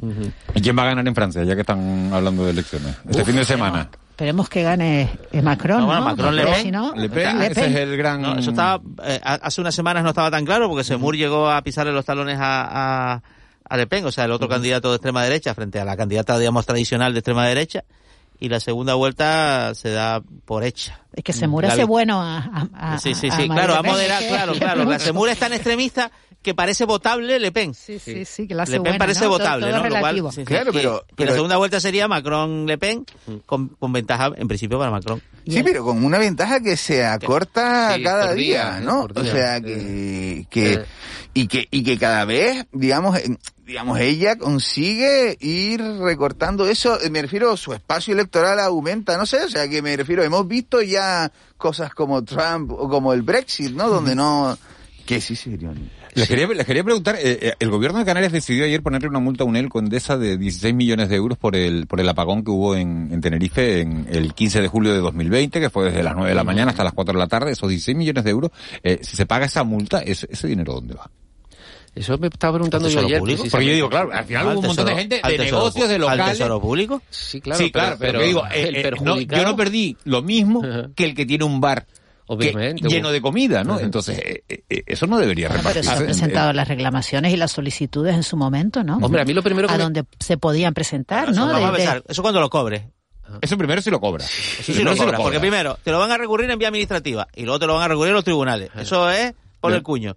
¿Y quién va a ganar en Francia, ya que están hablando de elecciones? Este fin de semana.
Esperemos que gane eh, Macron,
No,
¿no?
bueno, Macron, Le Pen.
si no,
Le Pen,
Le
ese
Pen.
es el gran...
No, eso estaba, eh, ha- hace unas semanas no estaba tan claro porque Semur llegó a pisarle los talones a, a, a Le Pen, o sea, el otro candidato de extrema derecha frente a la candidata, digamos, tradicional de extrema derecha. Y la segunda vuelta se da por hecha.
Es que se muere
La
ese
vi-
bueno a, a- a-
Sí, sí, sí, claro,
Le
a
Pen.
moderar, claro, claro. La Semur es tan extremista que parece votable Le Pen.
Sí, sí, sí, que la hace
Le Pen
buena,
parece
¿no? Todo-
votable,
todo
¿no? Lo cual-
relativo.
sí, sí.
Claro,
Y-
pero-
y,
pero-
la segunda vuelta sería Macron-Le Pen con, con ventaja, en principio, para Macron.
Sí, pero con una ventaja que se acorta
Sí,
cada día,
día,
¿no? O sea que, que y que y que cada vez, digamos, en- digamos ella consigue ir recortando eso. eh, Me refiero su espacio electoral aumenta, no sé, o sea que me refiero hemos visto ya cosas como Trump o como el Brexit, ¿no? Donde no que sí, sí, Irión.
Les quería, les quería preguntar, eh, eh, el gobierno de Canarias decidió ayer ponerle una multa a UNEL Condesa de 16 millones de euros por el, por el apagón que hubo en, en Tenerife en el 15 de julio de 2020, que fue desde las 9 de la mañana hasta las 4 de la tarde, esos 16 millones de euros, eh, si se paga esa multa, ¿ese, ese dinero dónde va?
Eso me estaba preguntando yo ayer.
Porque yo digo, claro, al final hubo un montón de gente de negocios, de locales.
¿Al tesoro público?
Sí, claro.
sí, claro, pero,
pero
digo, eh,
el
eh, no,
perjudicado-
yo no perdí lo mismo que el que tiene un bar que-
Obviamente,
lleno de comida, ¿no?
Ajá.
Entonces, eh, eh, eso no debería
Bueno, pero se han
repartirse.
presentado las reclamaciones y las solicitudes en su momento, ¿no?
Hombre, a mí lo primero que
a
me-
donde se podían presentar, ¿no?
Vamos a
De- de-
eso cuando lo cobre.
Eso primero sí lo cobra.
Eso sí lo
sí lo
cobra, porque primero te lo van a recurrir en vía administrativa y luego te lo van a recurrir en los tribunales. Eso es por el cuño.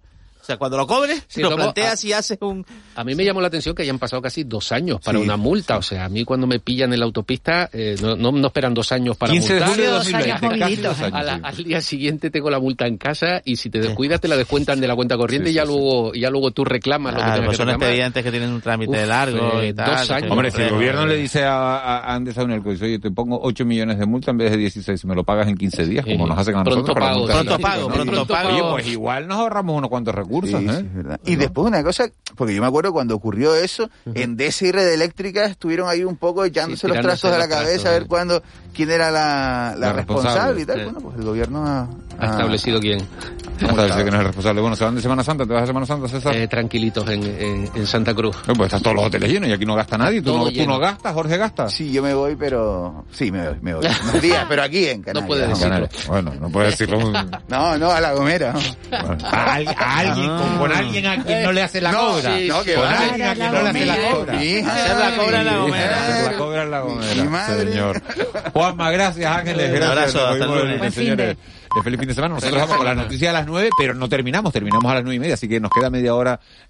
O sea, cuando lo cobres,
Sí,
lo planteas y haces un...
A mí me llamó la atención que hayan pasado casi dos años para
Sí,
una multa. O sea, a mí cuando me pillan en la autopista, eh, no, no, no esperan dos años para
15 de
multar.
julio de 2020,
Casi
casi
dos
dos años,
A la-
sí.
al día siguiente tengo la multa en casa y si te descuidas te la descuentan de la cuenta corriente
Sí,
y ya luego ya luego tú reclamas lo que
Ah, pues
que
son expedientes que tienen un trámite
Uf,
largo
eh,
y tal.
dos años.
Hombre, si el gobierno le dice a, a Andes a Unelco, oye, te pongo 8 millones de multa en vez de 16, si me lo pagas en 15 días, como nos hacen a
Pronto
nosotros. la
pago,
Pronto pago, pronto pago.
Oye, pues igual nos ahorramos unos cuantos recursos,
Sí,
¿eh?
sí, es verdad. Y después una cosa, porque yo me acuerdo cuando ocurrió eso, Endesa y Red Eléctrica estuvieron ahí un poco echándose los trazos de la cabeza a ver
¿eh?
cuándo, quién era la, la
La
responsable,
responsable,
y tal. Bueno, pues el gobierno ha,
Ha establecido quién.
Que no es responsable. Bueno, ¿se van de Semana Santa? ¿Te vas de Semana Santa, César?
Eh, tranquilitos en, en, en Santa Cruz.
Eh, pues están todos los hoteles llenos y aquí no gasta nadie. ¿Tú, no, tú no gastas, Jorge gasta?
Sí, yo me voy, pero... Sí, me voy, me voy. Unos días, pero aquí en Canarias.
puede
En
decirlo.
Canarias. Bueno, no puedes decirlo.
No, no, a La Gomera. ¿no?
Bueno, a, al- a alguien, con, con alguien a quien no le hace la
No,
cobra.
sí, no, que
con
va.
alguien a quien no le hace la cobra.
Hacer la cobra en la Gomera.
hacer la cobra en la
Mi
Gomera,
madre.
señor. Juanma, gracias, Ángeles.
Un
Gracias.
abrazo, hasta
vemos de- feliz fin de semana. Nosotros vamos con las noticias a las nueve, pero no terminamos. Terminamos a las nueve y media, así que nos queda media hora. eh,